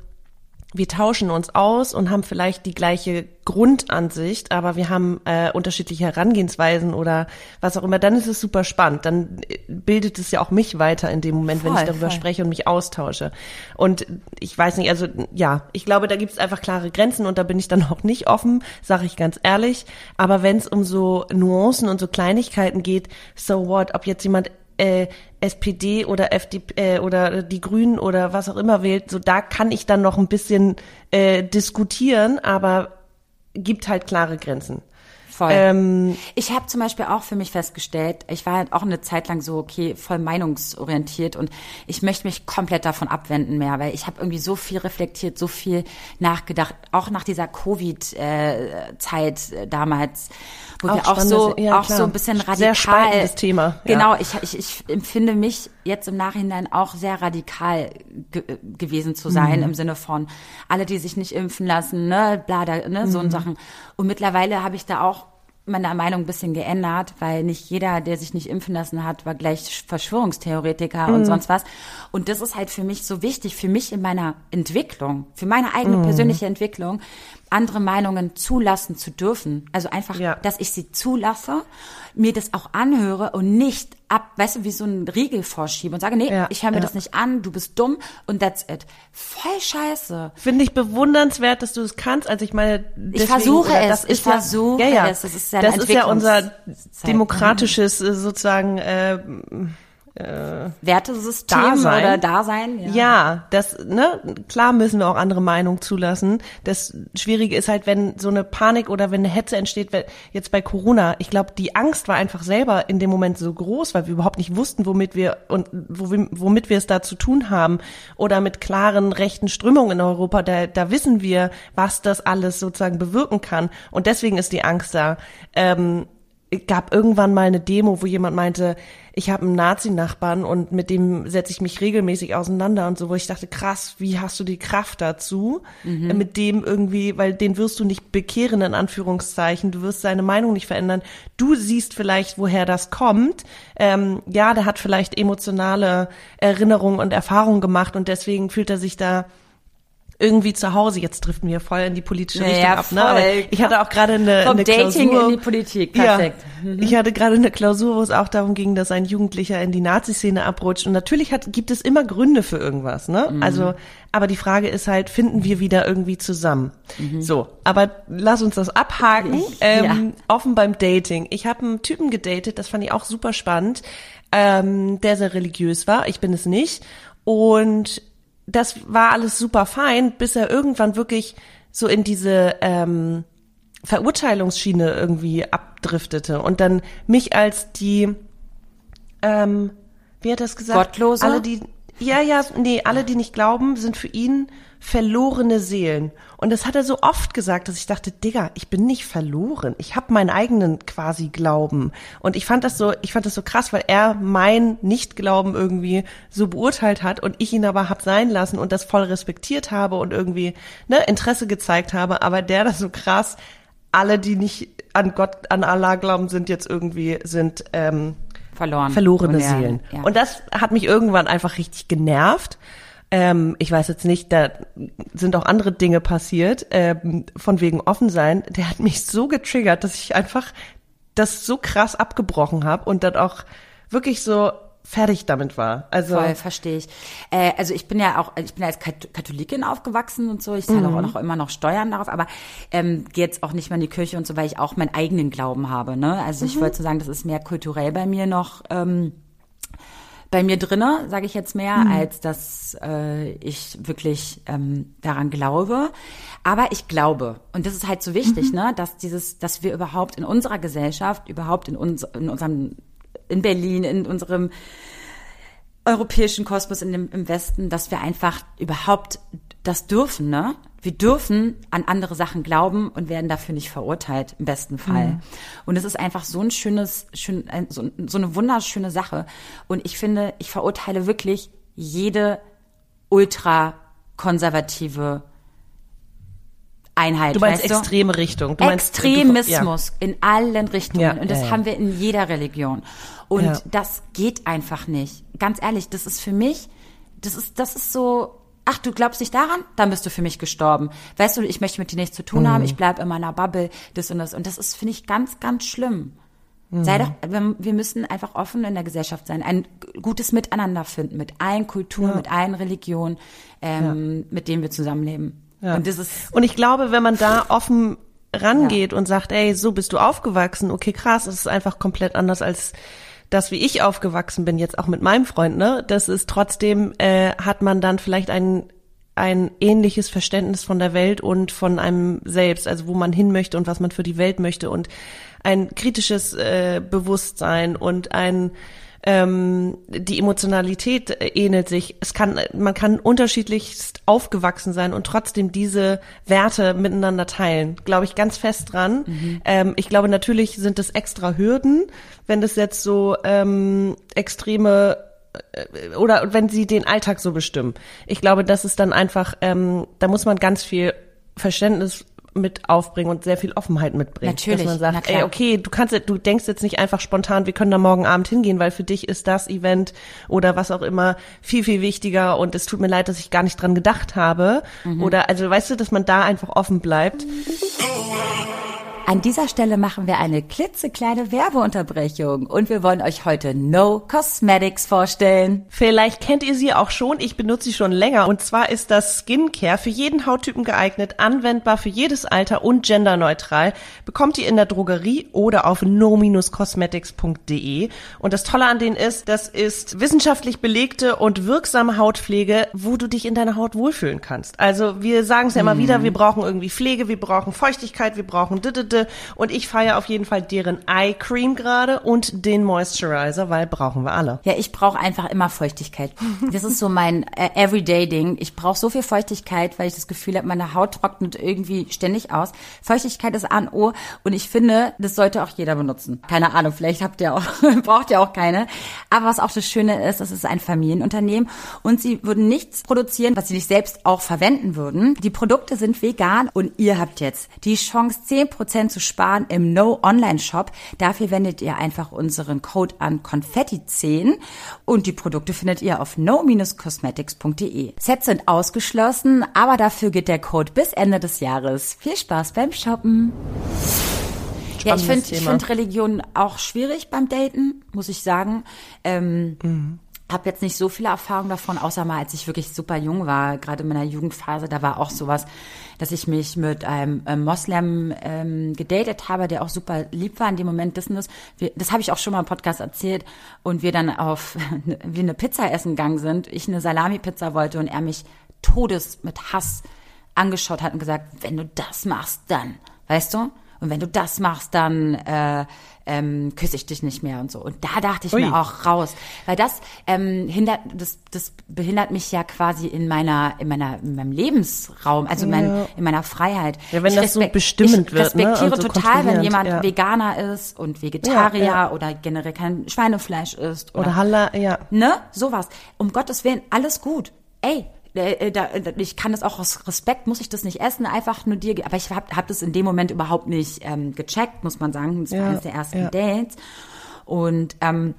S2: wir tauschen uns aus und haben vielleicht die gleiche Grundansicht, aber wir haben äh, unterschiedliche Herangehensweisen oder was auch immer, dann ist es super spannend. Dann äh, bildet es ja auch mich weiter in dem Moment, voll, wenn ich darüber voll. spreche und mich austausche. Und ich weiß nicht, also ja, ich glaube, da gibt es einfach klare Grenzen und da bin ich dann auch nicht offen, sage ich ganz ehrlich. Aber wenn es um so Nuancen und so Kleinigkeiten geht, so what, ob jetzt jemand äh, SPD oder FDP äh, oder die Grünen oder was auch immer wählt, so da kann ich dann noch ein bisschen äh, diskutieren, aber gibt halt klare Grenzen.
S1: Voll. Ähm, ich habe zum Beispiel auch für mich festgestellt, ich war halt auch eine Zeit lang so, okay, voll meinungsorientiert und ich möchte mich komplett davon abwenden mehr, weil ich habe irgendwie so viel reflektiert, so viel nachgedacht, auch nach dieser Covid-Zeit damals, wo auch wir auch so, ja, auch so ein bisschen radikal. Sehr
S2: spannendes Thema.
S1: Ja. Genau, ich, ich, ich empfinde mich jetzt im Nachhinein auch sehr radikal ge gewesen zu sein, mhm. im Sinne von alle, die sich nicht impfen lassen, ne, bla, da, ne, so mhm. Sachen. Und mittlerweile habe ich da auch meine Meinung ein bisschen geändert, weil nicht jeder, der sich nicht impfen lassen hat, war gleich Verschwörungstheoretiker mhm. und sonst was. Und das ist halt für mich so wichtig, für mich in meiner Entwicklung, für meine eigene mhm. persönliche Entwicklung, andere Meinungen zulassen zu dürfen. Also einfach, ja. dass ich sie zulasse, mir das auch anhöre und nicht ab, weißt du, wie so ein Riegel vorschiebe und sage, nee, ja, ich höre mir ja. das nicht an, du bist dumm und that's it. Voll scheiße.
S2: Finde ich bewundernswert, dass du es kannst. Also ich meine,
S1: deswegen, ich versuche es, das ist ich versuche ja, ja, es. Das ist ja,
S2: das ist ja unser demokratisches äh, sozusagen äh,
S1: äh, Wertesystem Dasein. oder Dasein.
S2: Ja. ja, das, ne, klar müssen wir auch andere Meinungen zulassen. Das Schwierige ist halt, wenn so eine Panik oder wenn eine Hetze entsteht, jetzt bei Corona, ich glaube, die Angst war einfach selber in dem Moment so groß, weil wir überhaupt nicht wussten, womit wir und womit wir es da zu tun haben. Oder mit klaren rechten Strömungen in Europa, da, da wissen wir, was das alles sozusagen bewirken kann. Und deswegen ist die Angst da. Ähm, gab irgendwann mal eine Demo, wo jemand meinte, ich habe einen Nazi-Nachbarn und mit dem setze ich mich regelmäßig auseinander und so, wo ich dachte, krass, wie hast du die Kraft dazu, mhm. mit dem irgendwie, weil den wirst du nicht bekehren, in Anführungszeichen, du wirst seine Meinung nicht verändern. Du siehst vielleicht, woher das kommt. Ähm, ja, der hat vielleicht emotionale Erinnerungen und Erfahrungen gemacht und deswegen fühlt er sich da irgendwie zu Hause. Jetzt trifft mir voll in die politische Richtung ab. Ne? Aber ich hatte auch gerade eine,
S1: Vom
S2: eine
S1: Dating
S2: Klausur.
S1: in die Politik, perfekt.
S2: Ja, mhm. Ich hatte gerade eine Klausur, wo es auch darum ging, dass ein Jugendlicher in die Nazi-Szene abrutscht. Und natürlich hat, gibt es immer Gründe für irgendwas. Ne? Mhm. Also, aber die Frage ist halt, finden wir wieder irgendwie zusammen? Mhm. So, aber lass uns das abhaken. Ähm, ja. Offen beim Dating. Ich habe einen Typen gedatet, das fand ich auch super spannend, ähm, der sehr religiös war. Ich bin es nicht. Und das war alles super fein, bis er irgendwann wirklich so in diese ähm, Verurteilungsschiene irgendwie abdriftete und dann mich als die, ähm, wie hat das gesagt?
S1: Gottlose?
S2: Alle, die, ja, ja, nee, alle, die nicht glauben, sind für ihn verlorene Seelen. Und das hat er so oft gesagt, dass ich dachte, Digga, ich bin nicht verloren. Ich habe meinen eigenen quasi Glauben. Und ich fand das so, ich fand das so krass, weil er mein Nichtglauben irgendwie so beurteilt hat und ich ihn aber hab sein lassen und das voll respektiert habe und irgendwie ne, Interesse gezeigt habe. Aber der das so krass, alle, die nicht an Gott, an Allah glauben, sind jetzt irgendwie, sind ähm,
S1: verloren.
S2: verlorene Seelen. Ja. Und das hat mich irgendwann einfach richtig genervt. Ähm, ich weiß jetzt nicht, da sind auch andere Dinge passiert, ähm, von wegen offen sein. Der hat mich so getriggert, dass ich einfach das so krass abgebrochen habe und dann auch wirklich so fertig damit war. Also
S1: Voll, verstehe ich. Äh, also ich bin ja auch, ich bin ja als Katholikin aufgewachsen und so. Ich zahle mhm. auch noch immer noch Steuern darauf, aber ähm, gehe jetzt auch nicht mehr in die Kirche und so, weil ich auch meinen eigenen Glauben habe. Ne? Also ich mhm. wollte so sagen, das ist mehr kulturell bei mir noch. Ähm, bei mir drinne, sage ich jetzt mehr, mhm. als dass äh, ich wirklich ähm, daran glaube. Aber ich glaube, und das ist halt so wichtig, mhm. ne, dass dieses, dass wir überhaupt in unserer Gesellschaft, überhaupt in, uns, in unserem, in Berlin, in unserem europäischen Kosmos in dem, im Westen, dass wir einfach überhaupt das dürfen, ne? Wir dürfen an andere Sachen glauben und werden dafür nicht verurteilt, im besten Fall. Mhm. Und es ist einfach so ein schönes, schön, so, so eine wunderschöne Sache. Und ich finde, ich verurteile wirklich jede ultra konservative Einheit.
S2: Du meinst extreme du? Richtung. Du
S1: Extremismus meinst, ja. in allen Richtungen. Ja, und das ja, haben wir in jeder Religion. Und das geht einfach nicht. Ganz ehrlich, das ist für mich, das ist, das ist so, ach, du glaubst nicht daran? Dann bist du für mich gestorben. Weißt du, ich möchte mit dir nichts zu tun mhm. haben, ich bleib in meiner Bubble, das und das. Und das ist, finde ich, ganz, ganz schlimm. Mhm. Sei doch, wir, müssen einfach offen in der Gesellschaft sein, ein gutes Miteinander finden, mit allen Kulturen, ja. mit allen Religionen, ähm, ja. mit denen wir zusammenleben.
S2: Ja. Und, das ist und ich glaube, wenn man da offen rangeht und sagt, ey, so bist du aufgewachsen, okay, krass, das ist einfach komplett anders als das, wie ich aufgewachsen bin, jetzt auch mit meinem Freund, ne, das ist trotzdem, äh, hat man dann vielleicht ein, ein ähnliches Verständnis von der Welt und von einem selbst, also wo man hin möchte und was man für die Welt möchte und ein kritisches äh, Bewusstsein und ein ähm, die Emotionalität äh, ähnelt sich. Es kann, man kann unterschiedlichst aufgewachsen sein und trotzdem diese Werte miteinander teilen. Glaube ich ganz fest dran. Mhm. Ähm, ich glaube, natürlich sind es extra Hürden, wenn das jetzt so ähm, extreme äh, oder wenn sie den Alltag so bestimmen. Ich glaube, das ist dann einfach, ähm, da muss man ganz viel Verständnis mit aufbringen und sehr viel Offenheit mitbringen.
S1: Natürlich.
S2: Dass man sagt, ey, okay, du kannst, du denkst jetzt nicht einfach spontan, wir können da morgen Abend hingehen, weil für dich ist das Event oder was auch immer viel, viel wichtiger und es tut mir leid, dass ich gar nicht dran gedacht habe. Mhm. Oder, also weißt du, dass man da einfach offen bleibt.
S1: An dieser Stelle machen wir eine klitzekleine Werbeunterbrechung und wir wollen euch heute No Cosmetics vorstellen.
S2: Vielleicht kennt ihr sie auch schon, ich benutze sie schon länger und zwar ist das Skincare für jeden Hauttypen geeignet, anwendbar für jedes Alter und genderneutral. Bekommt ihr in der Drogerie oder auf no-cosmetics.de und das Tolle an denen ist, das ist wissenschaftlich belegte und wirksame Hautpflege, wo du dich in deiner Haut wohlfühlen kannst. Also wir sagen es ja immer mhm. wieder, wir brauchen irgendwie Pflege, wir brauchen Feuchtigkeit, wir brauchen Produkte und ich feiere auf jeden Fall deren Eye Cream gerade und den Moisturizer, weil brauchen wir alle.
S1: Ja, ich brauche einfach immer Feuchtigkeit. Das ist so mein äh, Everyday-Ding. Ich brauche so viel Feuchtigkeit, weil ich das Gefühl habe, meine Haut trocknet irgendwie ständig aus. Feuchtigkeit ist A und O und ich finde, das sollte auch jeder benutzen. Keine Ahnung, vielleicht habt ihr auch, braucht ihr auch keine. Aber was auch das Schöne ist, das ist ein Familienunternehmen und sie würden nichts produzieren, was sie nicht selbst auch verwenden würden. Die Produkte sind vegan und ihr habt jetzt die Chance, 10% zu sparen im No Online Shop. Dafür wendet ihr einfach unseren Code an Konfetti10 und die Produkte findet ihr auf no-cosmetics.de. Sets sind ausgeschlossen, aber dafür geht der Code bis Ende des Jahres. Viel Spaß beim Shoppen. ja, ich finde ich finde Religion auch schwierig beim Daten, muss ich sagen. Ähm, mhm habe jetzt nicht so viele Erfahrungen davon, außer mal, als ich wirklich super jung war, gerade in meiner Jugendphase, da war auch sowas, dass ich mich mit einem ähm, Moslem ähm, gedatet habe, der auch super lieb war in dem Moment. Das, das, das habe ich auch schon mal im Podcast erzählt und wir dann auf wir eine Pizza essen gegangen sind. Ich eine Salami-Pizza wollte und er mich todes mit Hass angeschaut hat und gesagt, wenn du das machst, dann, weißt du? Und wenn du das machst, dann äh, ähm, küsse ich dich nicht mehr und so. Und da dachte ich Ui. mir auch raus, weil das ähm, hindert, das, das behindert mich ja quasi in meiner, in meiner, in meinem Lebensraum, also ja. mein, in meiner Freiheit.
S2: Ja, wenn ich das so bestimmend wird.
S1: Ich respektiere ne? so total, wenn jemand ja. Veganer ist und Vegetarier ja, oder generell kein Schweinefleisch isst oder,
S2: oder Halla, ja.
S1: Ne, sowas. Um Gottes Willen, alles gut. Ey, ich kann das auch aus Respekt, muss ich das nicht essen, einfach nur dir, aber ich habe hab das in dem Moment überhaupt nicht ähm, gecheckt, muss man sagen. Das war ja, eines der ersten ja. Dates. Und ähm,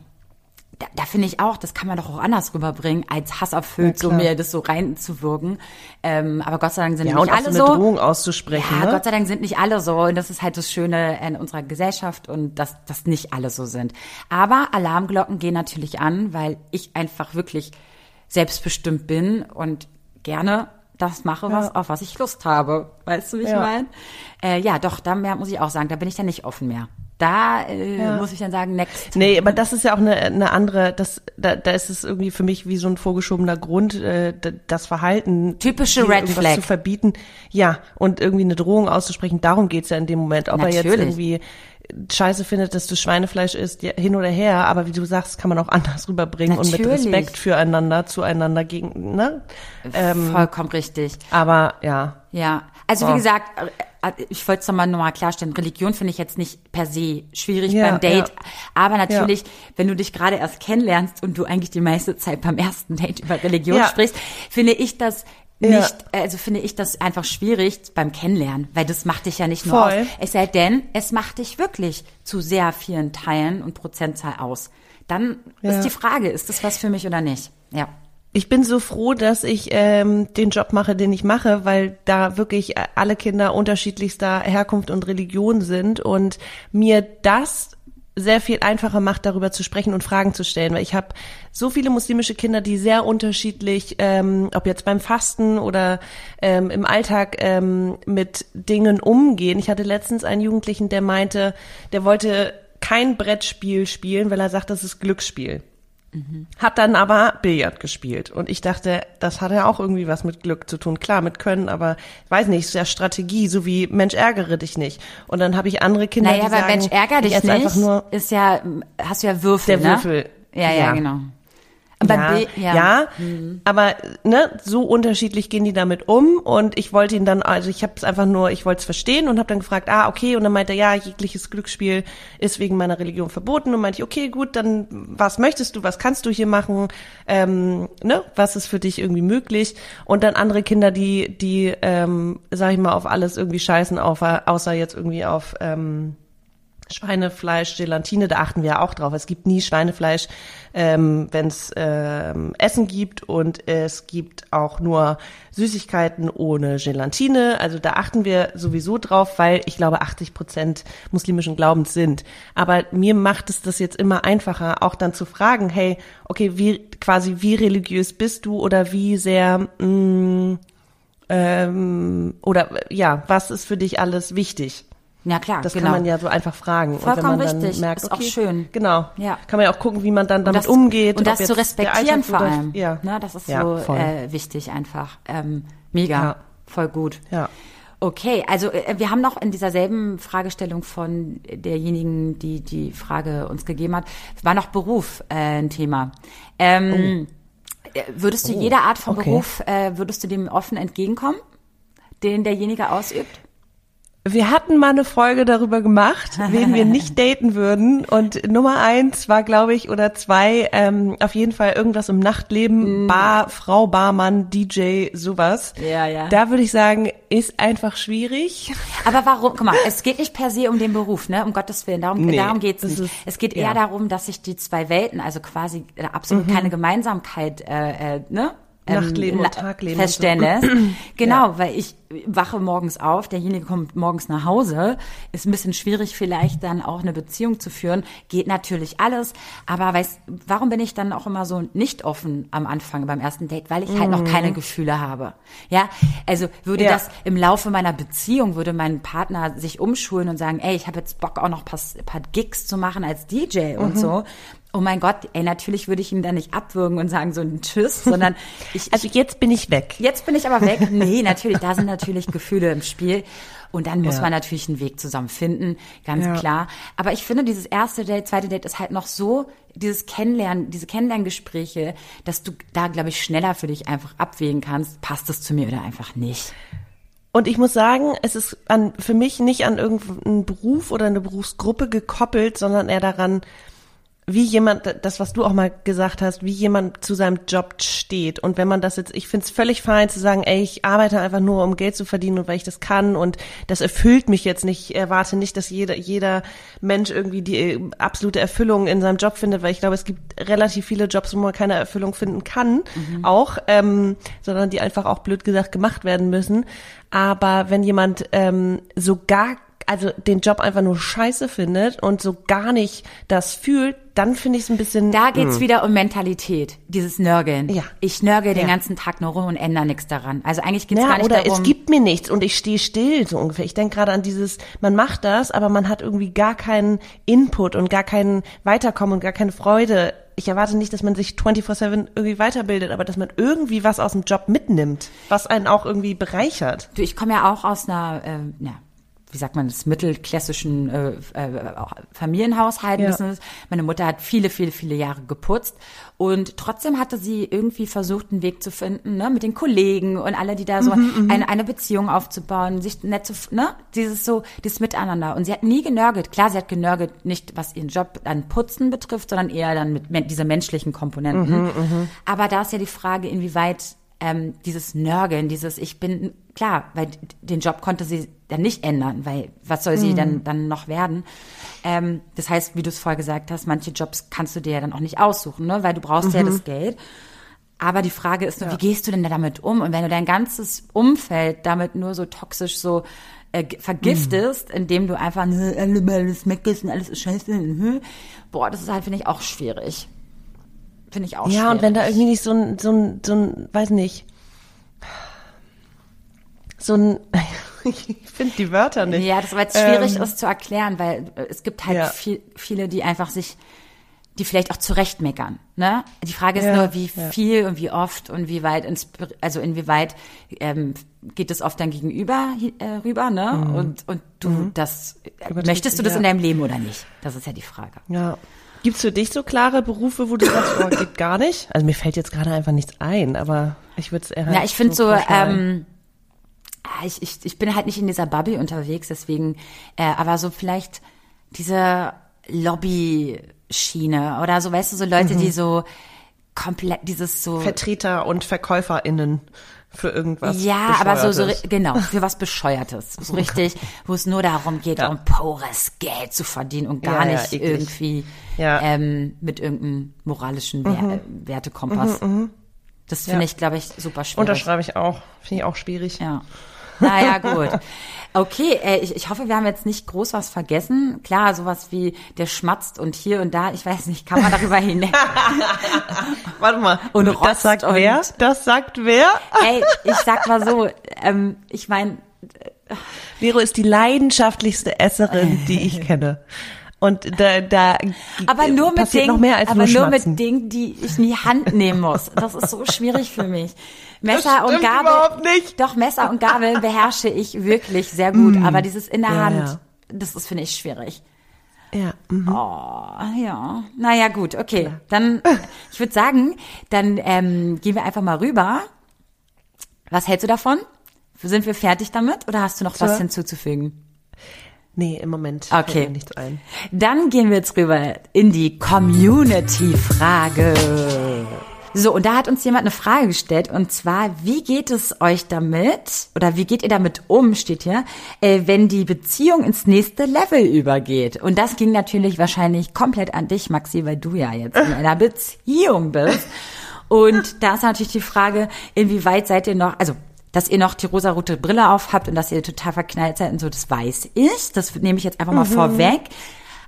S1: da, da finde ich auch, das kann man doch auch anders rüberbringen, als hasserfüllt
S2: Ja,
S1: so mir das so reinzuwirken. Ähm, aber Gott sei Dank sind
S2: Ja,
S1: nicht
S2: und
S1: alle
S2: so eine
S1: so.
S2: Drohung auszusprechen,
S1: Ja,
S2: ne?
S1: Gott sei Dank sind nicht alle so. Und das ist halt das Schöne in unserer Gesellschaft und dass, dass nicht alle so sind. Aber Alarmglocken gehen natürlich an, weil ich einfach wirklich selbstbestimmt bin und gerne das mache, was, auf was ich Lust habe. Weißt du, wie ich
S2: Ja.
S1: meine? Äh, ja, doch, da mehr muss ich auch sagen, da bin ich dann nicht offen mehr. Da äh,
S2: Ja.
S1: muss ich dann sagen, next.
S2: Nee, aber das ist ja auch eine, eine andere, das, da, da ist es irgendwie für mich wie so ein vorgeschobener Grund, äh, das Verhalten.
S1: Typische Red Flag.
S2: zu verbieten. Ja, und irgendwie eine Drohung auszusprechen, darum geht's ja in dem Moment. Ob er jetzt
S1: Natürlich.
S2: irgendwie scheiße findet, dass du Schweinefleisch isst, ja, hin oder her, aber wie du sagst, kann man auch anders rüberbringen und mit
S1: Natürlich.
S2: Respekt füreinander, zueinander gegen, ne? Ähm,
S1: Vollkommen richtig.
S2: aber ja,
S1: Ja, also
S2: So.
S1: wie gesagt, äh, ich wollte es nochmal noch mal klarstellen, Religion finde ich jetzt nicht per se schwierig
S2: Ja,
S1: beim Date,
S2: ja.
S1: aber natürlich, wenn du dich gerade erst kennenlernst und du eigentlich die meiste Zeit beim ersten Date über Religion
S2: Ja.
S1: sprichst, finde ich das
S2: Ja.
S1: nicht, also finde ich das einfach schwierig beim Kennenlernen, weil das macht dich ja nicht nur
S2: Voll.
S1: aus. Es sei denn, es macht dich wirklich zu sehr vielen Teilen und Prozentzahl aus. Dann
S2: Ja.
S1: ist die Frage, ist das was für mich oder nicht? Ja.
S2: Ich bin so froh, dass ich ähm, den Job mache, den ich mache, weil da wirklich alle Kinder unterschiedlichster Herkunft und Religion sind und mir das sehr viel einfacher macht, darüber zu sprechen und Fragen zu stellen. Weil ich habe so viele muslimische Kinder, die sehr unterschiedlich, ähm, ob jetzt beim Fasten oder ähm, im Alltag ähm, mit Dingen umgehen. Ich hatte letztens einen Jugendlichen, der meinte, der wollte kein Brettspiel spielen, weil er sagt, das ist Glücksspiel. Hat dann aber Billard gespielt. Und ich dachte, das hat ja auch irgendwie was mit Glück zu tun. Klar, mit Können, aber ich weiß nicht, ist ja Strategie, so wie Mensch ärgere dich nicht. Und dann habe ich andere Kinder,
S1: Naja,
S2: die
S1: weil
S2: sagen,
S1: Mensch, ärger
S2: ich
S1: dich nicht,
S2: einfach nur
S1: ist ja, hast du ja Würfel,
S2: der
S1: ne?
S2: Würfel.
S1: Ja, ja,
S2: Ja.
S1: genau.
S2: Ja,
S1: B, ja.
S2: ja, aber ne, so unterschiedlich gehen die damit um. Und ich wollte ihn dann, also ich habe es einfach nur, ich wollte es verstehen und habe dann gefragt, ah okay, und dann meinte er, ja, jegliches Glücksspiel ist wegen meiner Religion verboten. Und meinte ich, okay, gut, dann was möchtest du, was kannst du hier machen, ähm, ne, was ist für dich irgendwie möglich? Und dann andere Kinder, die, die, ähm, sag ich mal, auf alles irgendwie scheißen, auf, außer jetzt irgendwie auf ähm, Schweinefleisch, Gelatine, da achten wir ja auch drauf. Es gibt nie Schweinefleisch, ähm, wenn es ähm, Essen gibt und es gibt auch nur Süßigkeiten ohne Gelatine. Also da achten wir sowieso drauf, weil ich glaube 80 Prozent muslimischen Glaubens sind. Aber mir macht es das jetzt immer einfacher, auch dann zu fragen, hey, okay, wie quasi wie religiös bist du oder wie sehr mh, ähm, oder ja, was ist für dich alles wichtig?
S1: Ja, klar,
S2: Das
S1: genau.
S2: kann man ja so einfach fragen. und
S1: Vollkommen
S2: wenn man dann
S1: richtig.
S2: merkt,
S1: Ist auch
S2: okay,
S1: schön.
S2: Genau.
S1: Ja.
S2: Kann man ja auch gucken, wie man dann damit
S1: das,
S2: umgeht.
S1: Und das zu respektieren vor allem.
S2: Ja.
S1: Ne, das ist
S2: Ja,
S1: so äh, wichtig einfach. Ähm, mega.
S2: Ja.
S1: Voll gut.
S2: Ja.
S1: Okay, also äh, wir haben noch in dieser selben Fragestellung von derjenigen, die die Frage uns gegeben hat, war noch Beruf äh, ein Thema. Ähm, äh, Würdest du jeder Art von
S2: Oh. okay.
S1: Beruf, äh, würdest du dem offen entgegenkommen, den derjenige ausübt?
S2: Wir hatten mal eine Folge darüber gemacht, wen wir nicht daten würden. Und Nummer eins war, glaube ich, oder zwei, ähm, auf jeden Fall irgendwas im
S1: Mm.
S2: Nachtleben, Bar, Frau, Barmann, DJ, sowas.
S1: Ja, ja.
S2: Da würde ich sagen, ist einfach schwierig.
S1: Aber warum? Guck mal, es geht nicht per se um den Beruf, ne? Um Gottes Willen. Darum,
S2: Nee,
S1: darum geht's nicht.
S2: ist-
S1: es geht eher
S2: ja.
S1: darum, dass sich die zwei Welten, also quasi äh, absolut keine Gemeinsamkeit, äh, äh, ne?
S2: Nachtleben und Tagleben
S1: feststellen
S2: und so.
S1: Genau, weil ich wache morgens auf, derjenige kommt morgens nach Hause, ist ein bisschen schwierig vielleicht dann auch eine Beziehung zu führen, geht natürlich alles, aber weißt, warum bin ich dann auch immer so nicht offen am Anfang beim ersten Date, weil ich halt noch keine Gefühle habe. Ja, also würde
S2: Mhm. Ja.
S1: das im Laufe meiner Beziehung würde mein Partner sich umschulen und sagen, ey, ich habe jetzt Bock auch noch paar, paar Gigs zu machen als DJ
S2: Mhm.
S1: und so. Oh mein Gott, ey, natürlich würde ich ihn dann nicht abwürgen und sagen so ein Tschüss, sondern ich,
S2: Also jetzt bin ich weg.
S1: Jetzt bin ich aber weg. Nee, natürlich, da sind natürlich Gefühle im Spiel. Und dann muss
S2: Ja.
S1: man natürlich einen Weg zusammen finden, ganz
S2: Ja.
S1: klar. Aber ich finde, dieses erste Date, zweite Date ist halt noch so, dieses Kennenlernen, diese Kennenlerngespräche, dass du da, glaube ich, schneller für dich einfach abwägen kannst, passt es zu mir oder einfach nicht.
S2: Und ich muss sagen, es ist an, für mich nicht an irgendeinen Beruf oder eine Berufsgruppe gekoppelt, sondern eher daran, wie jemand, das, was du auch mal gesagt hast, wie jemand zu seinem Job steht. Und wenn man das jetzt, ich finde es völlig fein zu sagen, ey, ich arbeite einfach nur, um Geld zu verdienen und weil ich das kann und das erfüllt mich jetzt nicht. Ich erwarte nicht, dass jeder, jeder Mensch irgendwie die äh, absolute Erfüllung in seinem Job findet, weil ich glaube, es gibt relativ viele Jobs, wo man keine Erfüllung finden kann, mhm. auch, ähm, sondern die einfach auch blöd gesagt gemacht werden müssen. Aber wenn jemand ähm, so gar also den Job einfach nur scheiße findet und so gar nicht das fühlt, dann finde ich es ein bisschen.
S1: Da geht's mh. wieder um Mentalität, dieses Nörgeln.
S2: Ja.
S1: Ich nörgel ja. den ganzen Tag nur rum und ändere nichts daran. Also eigentlich geht's
S2: ja,
S1: gar nicht
S2: oder
S1: darum.
S2: Oder es gibt mir nichts und ich stehe still, so ungefähr. Ich denke gerade an dieses, man macht das, aber man hat irgendwie gar keinen Input und gar keinen Weiterkommen und gar keine Freude. Ich erwarte nicht, dass man sich 24-7 irgendwie weiterbildet, aber dass man irgendwie was aus dem Job mitnimmt, was einen auch irgendwie bereichert.
S1: Du, ich komme ja auch aus einer, äh, ja, wie sagt man, des mittelklassischen äh, äh, Familienhaushalt. Ja. Meine Mutter hat viele, viele, viele Jahre geputzt und trotzdem hatte sie irgendwie versucht, einen Weg zu finden, ne, mit den Kollegen und alle, die da so mhm, mhm. eine, eine Beziehung aufzubauen, sich nett zu, ne, dieses so, dieses Miteinander. Und sie hat nie genörgelt. Klar, sie hat genörgelt, nicht was ihren Job an Putzen betrifft, sondern eher dann mit diese menschlichen Komponenten. Mhm, mhm, Aber da ist ja die Frage, inwieweit ähm, dieses Nörgeln, dieses ich bin klar, weil den Job konnte sie dann nicht ändern, weil was soll sie mhm. dann dann noch werden? Ähm, das heißt, wie du es vorher gesagt hast, manche Jobs kannst du dir ja dann auch nicht aussuchen, ne, weil du brauchst mhm. ja das Geld. Aber die Frage ist nur, ja. wie gehst du denn damit um? Und wenn du dein ganzes Umfeld damit nur so toxisch so äh, vergiftest, mhm. indem du einfach alles meckerst und alles ist scheiße, hm, boah, das ist halt finde ich auch schwierig. Finde ich auch
S2: Ja,
S1: schwierig.
S2: und wenn da irgendwie nicht so ein, so ein, so ein, weiß nicht, so ein, ich finde die Wörter nicht.
S1: Ja, das war jetzt schwierig, ähm, ist zu erklären, weil es gibt halt ja. viel, viele, die einfach sich, die vielleicht auch zurecht meckern. Ne? Die Frage ist ja, nur, wie ja. viel und wie oft und wie weit, also inwieweit ähm, geht es oft dann gegenüber äh, rüber, ne? Mhm. Und und du mhm. das möchtest du das in deinem Leben oder nicht? Das ist ja die Frage.
S2: Ja. Gibt's für dich so klare Berufe, wo du sagst, oh, geht gar nicht? Also mir fällt jetzt gerade einfach nichts ein, aber ich würde es eher.
S1: Ja, ich finde so, so ähm, ah, ich, ich, ich bin halt nicht in dieser Bubble unterwegs, deswegen, äh, aber so vielleicht diese Lobby-Schiene oder so, weißt du, so Leute, mhm. die so komplett dieses so.
S2: Vertreter und VerkäuferInnen für irgendwas.
S1: Ja, aber so, so genau, für was Bescheuertes. So richtig, wo es nur darum geht, ja. um pures Geld zu verdienen und gar ja, nicht ja, irgendwie ähm, mit irgendeinem moralischen mhm. Wertekompass. Mhm, mh. Das finde ich, glaube ich, super schwierig.
S2: Unterschreibe ich auch. Finde ich auch schwierig.
S1: Ja. Naja, gut. Okay, äh, ich, ich hoffe, wir haben jetzt nicht groß was vergessen. Klar, sowas wie der schmatzt und hier und da, ich weiß nicht, kann man darüber hinweg.
S2: Warte mal, und das sagt wer? Das sagt wer?
S1: Ey, ich sag mal so, ähm, ich meine.
S2: Vero ist die leidenschaftlichste Esserin, die ich kenne. Und da, da
S1: aber nur mit Dingen, noch mehr als aber nur, nur mit Dingen, die ich in die Hand nehmen muss. Das ist so schwierig für mich. Messer und Gabel.
S2: Überhaupt nicht.
S1: Doch Messer und Gabel beherrsche ich wirklich sehr gut, mm. aber dieses in der ja, Hand, ja. das ist finde ich schwierig.
S2: Ja.
S1: Mhm. Oh, ja. Naja, gut, okay. Ja. Dann, ich würde sagen, dann ähm, gehen wir einfach mal rüber. Was hältst du davon? Sind wir fertig damit oder hast du noch was hinzuzufügen?
S2: Nee, im Moment
S1: okay. fällt
S2: mir nichts ein.
S1: Dann gehen wir jetzt rüber in die Community-Frage. So, und da hat uns jemand eine Frage gestellt, und zwar, wie geht es euch damit, oder wie geht ihr damit um, steht hier, äh, wenn die Beziehung ins nächste Level übergeht? Und das ging natürlich wahrscheinlich komplett an dich, Maxi, weil du ja jetzt in einer Beziehung bist. Und da ist natürlich die Frage, inwieweit seid ihr noch, also dass ihr noch die rosarote Brille auf habt und dass ihr total verknallt seid und so, das weiß ich. Das nehme ich jetzt einfach mal mhm. vorweg.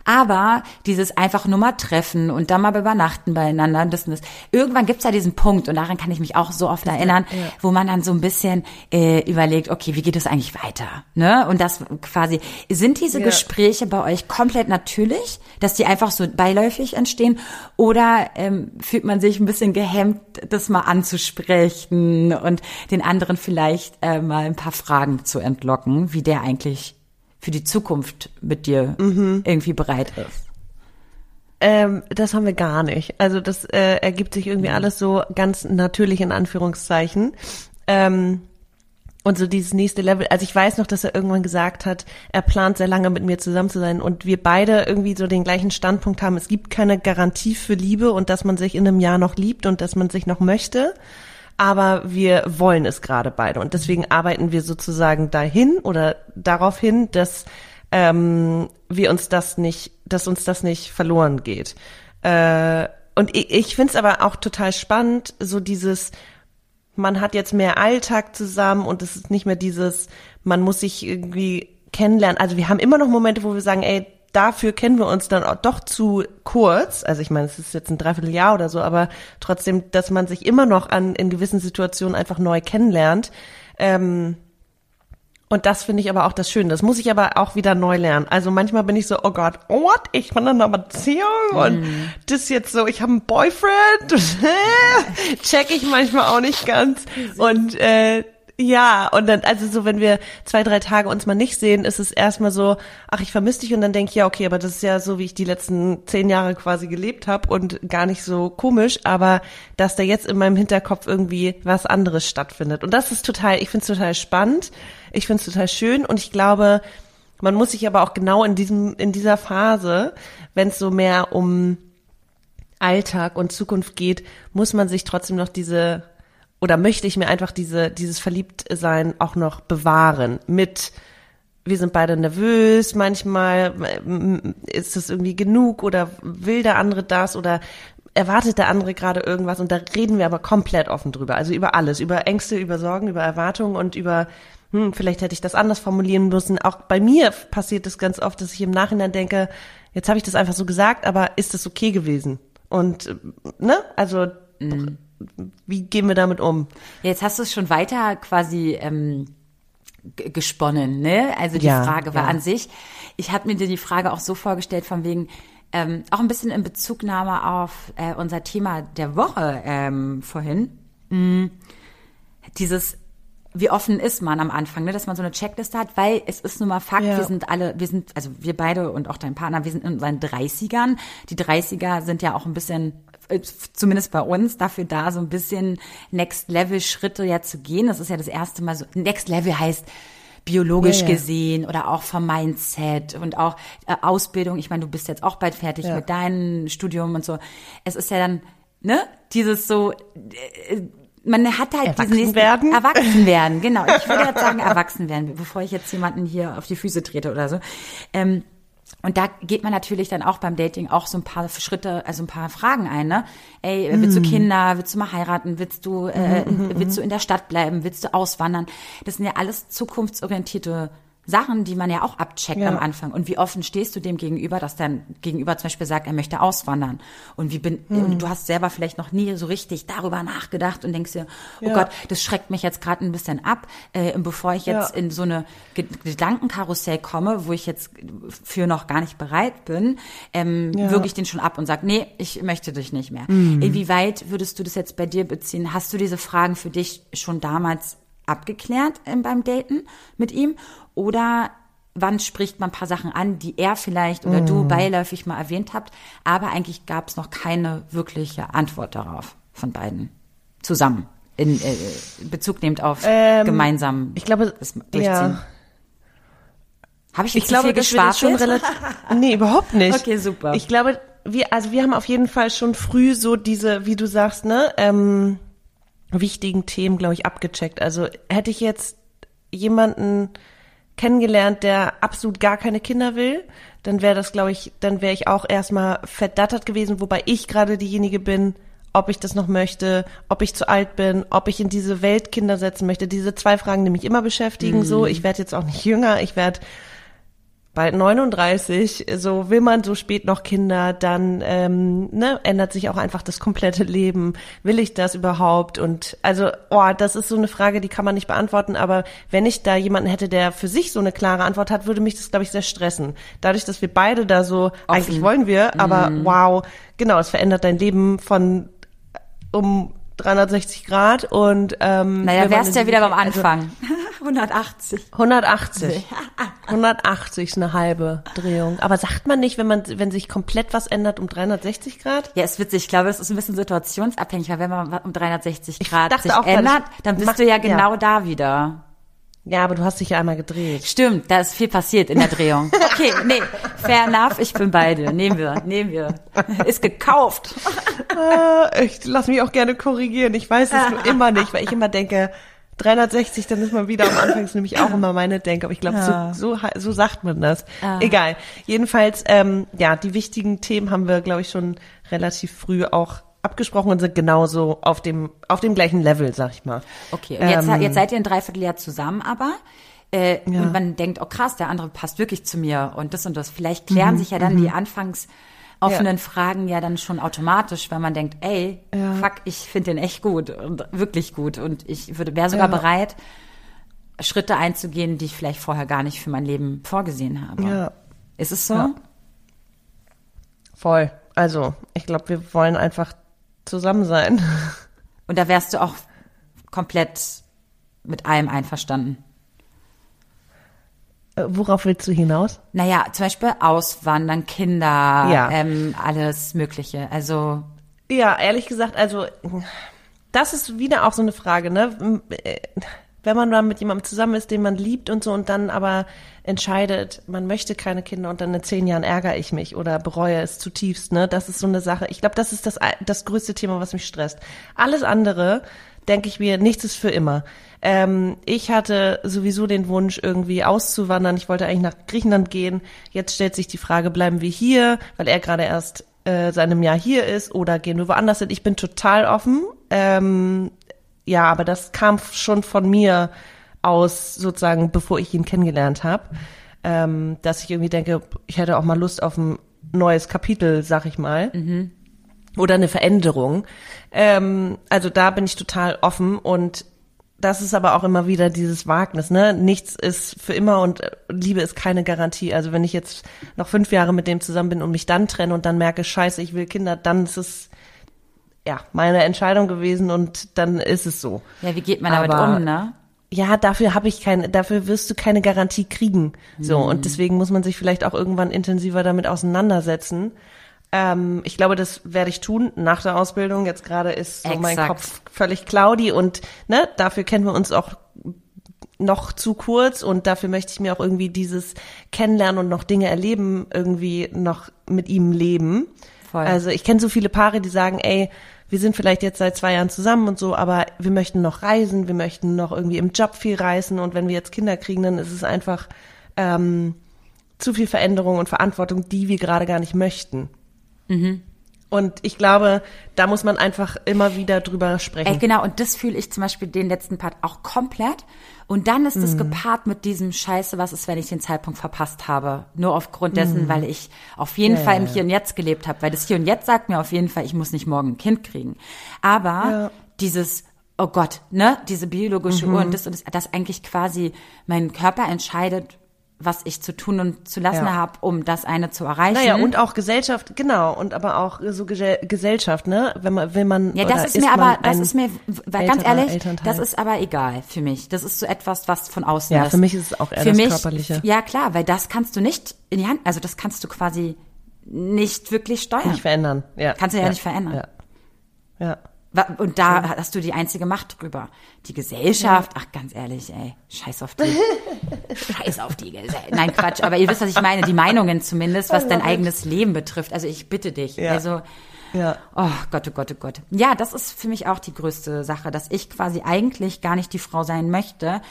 S1: Aber dieses einfach nur mal treffen und dann mal übernachten beieinander, das und das. Irgendwann gibt's ja diesen Punkt, und daran kann ich mich auch so oft erinnern, ja, ja. wo man dann so ein bisschen äh, überlegt, okay, wie geht es eigentlich weiter? Ne? Und das quasi, sind diese ja. Gespräche bei euch komplett natürlich, dass die einfach so beiläufig entstehen? Oder ähm, fühlt man sich ein bisschen gehemmt, das mal anzusprechen und den anderen vielleicht äh, mal ein paar Fragen zu entlocken, wie der eigentlich für die Zukunft mit dir mhm. irgendwie bereit ist?
S2: Ähm, das haben wir gar nicht. Also das äh, ergibt sich irgendwie mhm. alles so ganz natürlich in Anführungszeichen. Ähm, und so dieses nächste Level. Also ich weiß noch, dass er irgendwann gesagt hat, er plant sehr lange mit mir zusammen zu sein und wir beide irgendwie so den gleichen Standpunkt haben. Es gibt keine Garantie für Liebe und dass man sich in einem Jahr noch liebt und dass man sich noch möchte. Aber wir wollen es gerade beide und deswegen arbeiten wir sozusagen dahin oder darauf hin, dass ähm, wir uns das nicht, dass uns das nicht verloren geht. Äh, und ich, ich finde es aber auch total spannend, so dieses man hat jetzt mehr Alltag zusammen und es ist nicht mehr dieses, man muss sich irgendwie kennenlernen. Also wir haben immer noch Momente, wo wir sagen, ey, dafür kennen wir uns dann auch doch zu kurz. Also ich meine, es ist jetzt ein Dreivierteljahr oder so, aber trotzdem, dass man sich immer noch an in gewissen Situationen einfach neu kennenlernt. Ähm, und das finde ich aber auch das Schöne. Das muss ich aber auch wieder neu lernen. Also manchmal bin ich so, oh Gott, what? Ich bin in einer Beziehung und mm. das jetzt so, ich habe einen Boyfriend. Check ich manchmal auch nicht ganz. Und äh, ja, und dann, also so, wenn wir zwei, drei Tage uns mal nicht sehen, ist es erstmal so, ach, ich vermisse dich und dann denke ich, ja, okay, aber das ist ja so, wie ich die letzten zehn Jahre quasi gelebt habe und gar nicht so komisch, aber dass da jetzt in meinem Hinterkopf irgendwie was anderes stattfindet. Und das ist total, ich finde es total spannend, ich finde es total schön und ich glaube, man muss sich aber auch genau in diesem, in dieser Phase, wenn es so mehr um Alltag und Zukunft geht, muss man sich trotzdem noch diese oder möchte ich mir einfach diese, dieses Verliebtsein auch noch bewahren mit, wir sind beide nervös, manchmal ist es irgendwie genug oder will der andere das oder erwartet der andere gerade irgendwas und da reden wir aber komplett offen drüber. Also über alles, über Ängste, über Sorgen, über Erwartungen und über, hm, vielleicht hätte ich das anders formulieren müssen. Auch bei mir passiert es ganz oft, dass ich im Nachhinein denke, jetzt habe ich das einfach so gesagt, aber ist das okay gewesen? Und, ne, also, mhm wie gehen wir damit um?
S1: Jetzt hast du es schon weiter quasi ähm, gesponnen, ne? Also die
S2: ja,
S1: Frage war
S2: ja.
S1: an sich. Ich habe mir dir die Frage auch so vorgestellt, von wegen, ähm, auch ein bisschen in Bezugnahme auf äh, unser Thema der Woche ähm, vorhin. Mhm. Dieses wie offen ist man am Anfang, ne, dass man so eine Checkliste hat, weil es ist nun mal Fakt,
S2: Ja.
S1: wir sind alle, wir sind, also wir beide und auch dein Partner, wir sind in unseren 30ern. Die 30er sind ja auch ein bisschen, zumindest bei uns, dafür da, so ein bisschen Next-Level-Schritte ja zu gehen. Das ist ja das erste Mal so, Next Level heißt, biologisch
S2: Ja, ja.
S1: gesehen oder auch vom Mindset und auch äh, Ausbildung. Ich meine, du bist jetzt auch bald fertig
S2: Ja.
S1: mit deinem Studium und so. Es ist ja dann, ne, dieses so, äh, man hat halt
S2: Erwachsen
S1: diesen nächsten,
S2: werden?
S1: Erwachsen werden, genau. Ich würde jetzt sagen, erwachsen werden, bevor ich jetzt jemanden hier auf die Füße trete oder so. Ähm, und da geht man natürlich dann auch beim Dating auch so ein paar Schritte, also ein paar Fragen ein, ne? Ey, willst du Kinder? Willst du mal heiraten? Willst du, äh, willst du in der Stadt bleiben? Willst du auswandern? Das sind ja alles zukunftsorientierte Sachen, die man ja auch abcheckt
S2: Ja.
S1: am Anfang. Und wie offen stehst du dem gegenüber, dass dein Gegenüber zum Beispiel sagt, er möchte auswandern? Und wie bin,
S2: Hm.
S1: und du hast selber vielleicht noch nie so richtig darüber nachgedacht und denkst dir, oh
S2: Ja.
S1: Gott, das schreckt mich jetzt gerade ein bisschen ab. Äh, bevor ich jetzt
S2: Ja.
S1: in so eine Ge- Gedankenkarussell komme, wo ich jetzt für noch gar nicht bereit bin, ähm, würge ich den schon ab und sag, nee, ich möchte dich nicht mehr.
S2: Mhm.
S1: Inwieweit würdest du das jetzt bei dir beziehen? Hast du diese Fragen für dich schon damals abgeklärt ähm, beim Daten mit ihm? Oder wann spricht man ein paar Sachen an, die er vielleicht oder du
S2: Mhm.
S1: beiläufig mal erwähnt habt, aber eigentlich gab es noch keine wirkliche Antwort darauf von beiden zusammen in äh, Bezug nehmend auf
S2: Ähm,
S1: gemeinsam
S2: Ich glaube,
S1: das durchziehen.
S2: ja.
S1: Habe ich jetzt
S2: Ich glaube,
S1: viel
S2: das schon
S1: geschwafelt?
S2: relativ. Nee, überhaupt nicht.
S1: Okay, super.
S2: Ich glaube, wir, also wir haben auf jeden Fall schon früh so diese, wie du sagst, ne, ähm, wichtigen Themen, glaube ich, abgecheckt. Also hätte ich jetzt jemanden kennengelernt, der absolut gar keine Kinder will, dann wäre das, glaube ich, dann wäre ich auch erstmal verdattert gewesen, wobei ich gerade diejenige bin, ob ich das noch möchte, ob ich zu alt bin, ob ich in diese Welt Kinder setzen möchte. Diese zwei Fragen, die mich immer beschäftigen. So, ich werde jetzt auch nicht jünger, ich werde bald 39, so will man so spät noch Kinder, dann ähm, ne, ändert sich auch einfach das komplette Leben. Will ich das überhaupt? Und also, oh, das ist so eine Frage, die kann man nicht beantworten, aber wenn ich da jemanden hätte, der für sich so eine klare Antwort hat, würde mich das, glaube ich, sehr stressen. Dadurch, dass wir beide da so, eigentlich wollen wir, aber wow, genau, es verändert dein Leben von um 360 Grad und ähm,
S1: Naja, wärst ja wieder beim
S2: also
S1: Anfang. 180.
S2: 180. 180 ist eine halbe Drehung. Aber sagt man nicht, wenn man, wenn sich komplett was ändert um 360 Grad?
S1: Ja, ist witzig. Ich glaube, das ist ein bisschen situationsabhängig, weil wenn man um 360 Grad
S2: dachte
S1: sich
S2: auch,
S1: ändert, dann bist
S2: macht-
S1: du ja genau
S2: ja.
S1: da wieder.
S2: Ja, aber du hast dich ja einmal gedreht.
S1: Stimmt, da ist viel passiert in der Drehung. Okay, nee, fair enough, ich bin beide. Nehmen wir, nehmen wir. Ist gekauft.
S2: Ah, ich lass mich auch gerne korrigieren. Ich weiß es nur immer nicht, weil ich immer denke, 360, dann ist man wieder am Anfang, ist nämlich auch immer meine Denke, aber ich glaube,
S1: Ja.
S2: so, so, so sagt man das.
S1: Ah.
S2: Egal. Jedenfalls, ähm, ja, die wichtigen Themen haben wir, glaube ich, schon relativ früh auch abgesprochen und sind genauso auf dem, auf dem gleichen Level, sag ich mal.
S1: Okay, und jetzt,
S2: Ähm,
S1: jetzt seid ihr ein Dreivierteljahr zusammen, aber äh, und man denkt, oh krass, der andere passt wirklich zu mir und das und das. Vielleicht klären sich ja dann die anfangs offenen
S2: Mhm, Ja.
S1: Fragen ja dann schon automatisch, weil man denkt, ey, fuck, ich finde den echt gut und wirklich gut und ich würde wäre sogar
S2: Ja.
S1: bereit, Schritte einzugehen, die ich vielleicht vorher gar nicht für mein Leben vorgesehen habe.
S2: Ja.
S1: Ist es so?
S2: Ja. Voll. Also, ich glaube, wir wollen einfach zusammen sein.
S1: Und da wärst du auch komplett mit allem einverstanden.
S2: Äh, Worauf willst du hinaus?
S1: Naja, zum Beispiel Auswandern, Kinder,
S2: Ja.
S1: ähm, alles Mögliche. Also,
S2: Ja, ehrlich gesagt, also das ist wieder auch so eine Frage, ne? Wenn man dann mit jemandem zusammen ist, den man liebt und so und dann aber entscheidet, man möchte keine Kinder und dann in zehn Jahren ärgere ich mich oder bereue es zutiefst, ne? Das ist so eine Sache. Ich glaube, das ist das, das größte Thema, was mich stresst. Alles andere, denke ich mir, nichts ist für immer. Ähm, ich hatte sowieso den Wunsch, irgendwie auszuwandern. Ich wollte eigentlich nach Griechenland gehen. Jetzt stellt sich die Frage, bleiben wir hier, weil er gerade erst äh, seit einem Jahr hier ist oder gehen wir woanders hin. Ich bin total offen. Ähm, ja, aber das kam schon von mir aus, sozusagen, bevor ich ihn kennengelernt habe, ähm, dass ich irgendwie denke, ich hätte auch mal Lust auf ein neues Kapitel, sag ich mal. Oder eine Veränderung. Ähm, also da bin ich total offen und das ist aber auch immer wieder dieses Wagnis, ne? Nichts ist für immer und äh, Liebe ist keine Garantie. Also wenn ich jetzt noch fünf Jahre mit dem zusammen bin und mich dann trenne und dann merke, scheiße, ich will Kinder, dann ist es ja meine Entscheidung gewesen und dann ist es so.
S1: ja, wie geht man damit
S2: Aber-
S1: um, ne?
S2: Ja, dafür habe ich keine, dafür wirst du keine Garantie kriegen. So
S1: Mhm.
S2: und deswegen muss man sich vielleicht auch irgendwann intensiver damit auseinandersetzen. Ähm, ich glaube, das werde ich tun nach der Ausbildung. Jetzt gerade ist so mein
S1: Exakt.
S2: Kopf völlig cloudy und ne, dafür kennen wir uns auch noch zu kurz und dafür möchte ich mir auch irgendwie dieses Kennenlernen und noch Dinge erleben irgendwie noch mit ihm leben.
S1: Voll.
S2: Also ich kenne so viele Paare, die sagen, ey, wir sind vielleicht jetzt seit zwei Jahren zusammen und so, aber wir möchten noch reisen, wir möchten noch irgendwie im Job viel reisen und wenn wir jetzt Kinder kriegen, dann ist es einfach ähm, zu viel Veränderung und Verantwortung, die wir gerade gar nicht möchten. Und ich glaube, da muss man einfach immer wieder drüber sprechen.
S1: Ey, genau, und das fühle ich zum Beispiel den letzten Part auch komplett. Und dann ist es gepaart mit diesem Scheiße, was ist, wenn ich den Zeitpunkt verpasst habe. Nur aufgrund dessen, weil ich auf jeden.
S2: Ja,
S1: Fall im. Hier und Jetzt gelebt habe. Weil das Hier und Jetzt sagt mir auf jeden Fall, ich muss nicht morgen ein Kind kriegen. Aber
S2: Ja.
S1: dieses, oh Gott, ne, diese biologische
S2: Mhm.
S1: Uhr und das und das, das eigentlich quasi mein Körper entscheidet, was ich zu tun und zu lassen
S2: Ja.
S1: habe, um das eine zu erreichen.
S2: Naja, und auch Gesellschaft, genau, und aber auch so Ge Gesellschaft, ne? Wenn man, will man.
S1: Ja,
S2: oder
S1: das ist
S2: mir
S1: aber, das ist mir, weil ganz ehrlich,
S2: Elternteil?
S1: das ist aber egal für mich. Das ist so etwas, was von außen
S2: Ja,
S1: ist.
S2: für mich ist es auch eher
S1: für
S2: das
S1: mich,
S2: Körperliche.
S1: Ja, klar, weil das kannst du nicht in die Hand, also das kannst du quasi nicht wirklich steuern.
S2: nicht verändern. Ja.
S1: Kannst du ja nicht verändern.
S2: Ja. ja.
S1: Und da hast du die einzige Macht drüber. Die Gesellschaft, ach ganz ehrlich, ey, scheiß auf die. scheiß auf die Gesellschaft. Nein, Quatsch, aber ihr wisst, was ich meine, die Meinungen zumindest, was dein eigenes Leben betrifft. Also ich bitte dich.
S2: Ja.
S1: Also
S2: Ja.
S1: Oh Gott, oh Gott, oh Gott. Ja, das ist für mich auch die größte Sache, dass ich quasi eigentlich gar nicht die Frau sein möchte,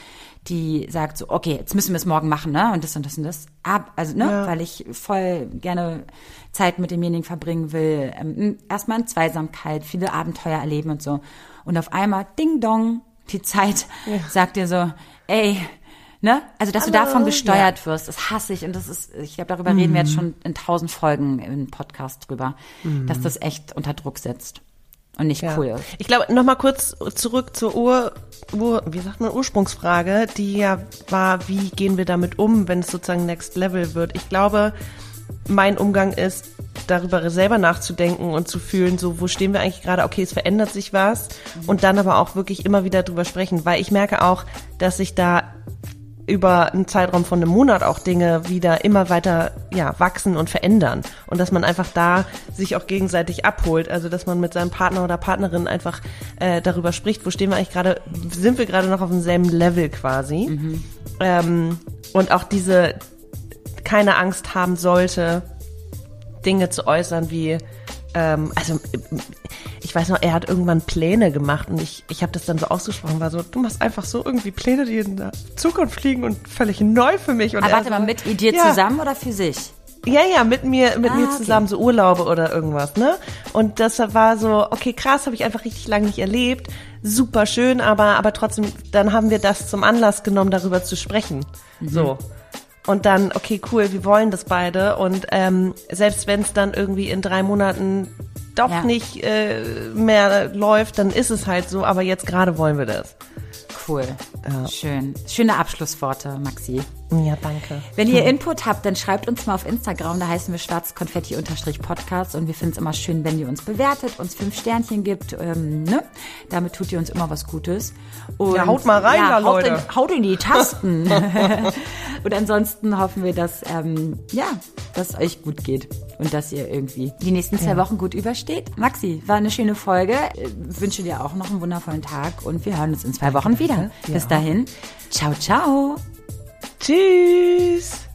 S1: die sagt so, okay, jetzt müssen wir es morgen machen, ne? Und das und das und das. Ab, also, ne?
S2: Ja.
S1: Weil ich voll gerne Zeit mit demjenigen verbringen will. Ähm, erstmal in Zweisamkeit, viele Abenteuer erleben und so. Und auf einmal, ding dong, die Zeit sagt dir so, ey, ne? Also, dass du
S2: Hallo.
S1: davon gesteuert wirst, das hasse ich. Und das ist, ich glaube, darüber reden wir jetzt schon in tausend Folgen im Podcast drüber, dass das echt unter Druck setzt und nicht
S2: Ja.
S1: cool.
S2: Ich glaube, nochmal kurz zurück zur Ur, Ur, wie sagt man, Ursprungsfrage, die ja war, wie gehen wir damit um, wenn es sozusagen Next Level wird? Ich glaube, mein Umgang ist, darüber selber nachzudenken und zu fühlen, so, wo stehen wir eigentlich gerade? Okay, es verändert sich was. Und dann aber auch wirklich immer wieder drüber sprechen, weil ich merke auch, dass sich da über einen Zeitraum von einem Monat auch Dinge wieder immer weiter ja, wachsen und verändern. Und dass man einfach da sich auch gegenseitig abholt. Also dass man mit seinem Partner oder Partnerin einfach äh, darüber spricht, wo stehen wir eigentlich gerade, sind wir gerade noch auf demselben Level quasi. Mhm. Ähm, und auch diese keine Angst haben sollte, Dinge zu äußern wie ähm, also ich weiß noch, er hat irgendwann Pläne gemacht und ich, ich habe das dann so ausgesprochen, war so, du machst einfach so irgendwie Pläne, die in der Zukunft fliegen und völlig neu für mich. Und
S1: Aber warte so, mal, mit dir ja. zusammen oder für sich?
S2: Ja, ja, mit mir, mit ah, mir zusammen, okay. so Urlaube oder irgendwas, ne? Und das war so, okay, krass, habe ich einfach richtig lange nicht erlebt. Super schön, aber, aber trotzdem, dann haben wir das zum Anlass genommen, darüber zu sprechen. Mhm. So. Und dann, okay, cool, wir wollen das beide. Und ähm, selbst wenn es dann irgendwie in drei Monaten doch ja. nicht äh, mehr läuft, dann ist es halt so. Aber jetzt gerade wollen wir das.
S1: Cool. Ja. Schön. Schöne Abschlussworte, Maxi.
S2: Ja, danke.
S1: Wenn ihr Input habt, dann schreibt uns mal auf Instagram, da heißen wir schwarzkonfetti-podcast und wir finden es immer schön, wenn ihr uns bewertet, uns fünf Sternchen gibt. Ähm, ne? Damit tut ihr uns immer was Gutes.
S2: Und, ja, haut mal rein ja,
S1: da,
S2: haut
S1: Leute. In, haut in die Tasten. und ansonsten hoffen wir, dass, ähm, ja, dass es euch gut geht und dass ihr irgendwie die nächsten zwei ja. Wochen gut übersteht. Maxi, war eine schöne Folge. Ich wünsche dir auch noch einen wundervollen Tag und wir hören uns in zwei Wochen wieder. Bis dahin. Ciao, ciao.
S2: Tschüss.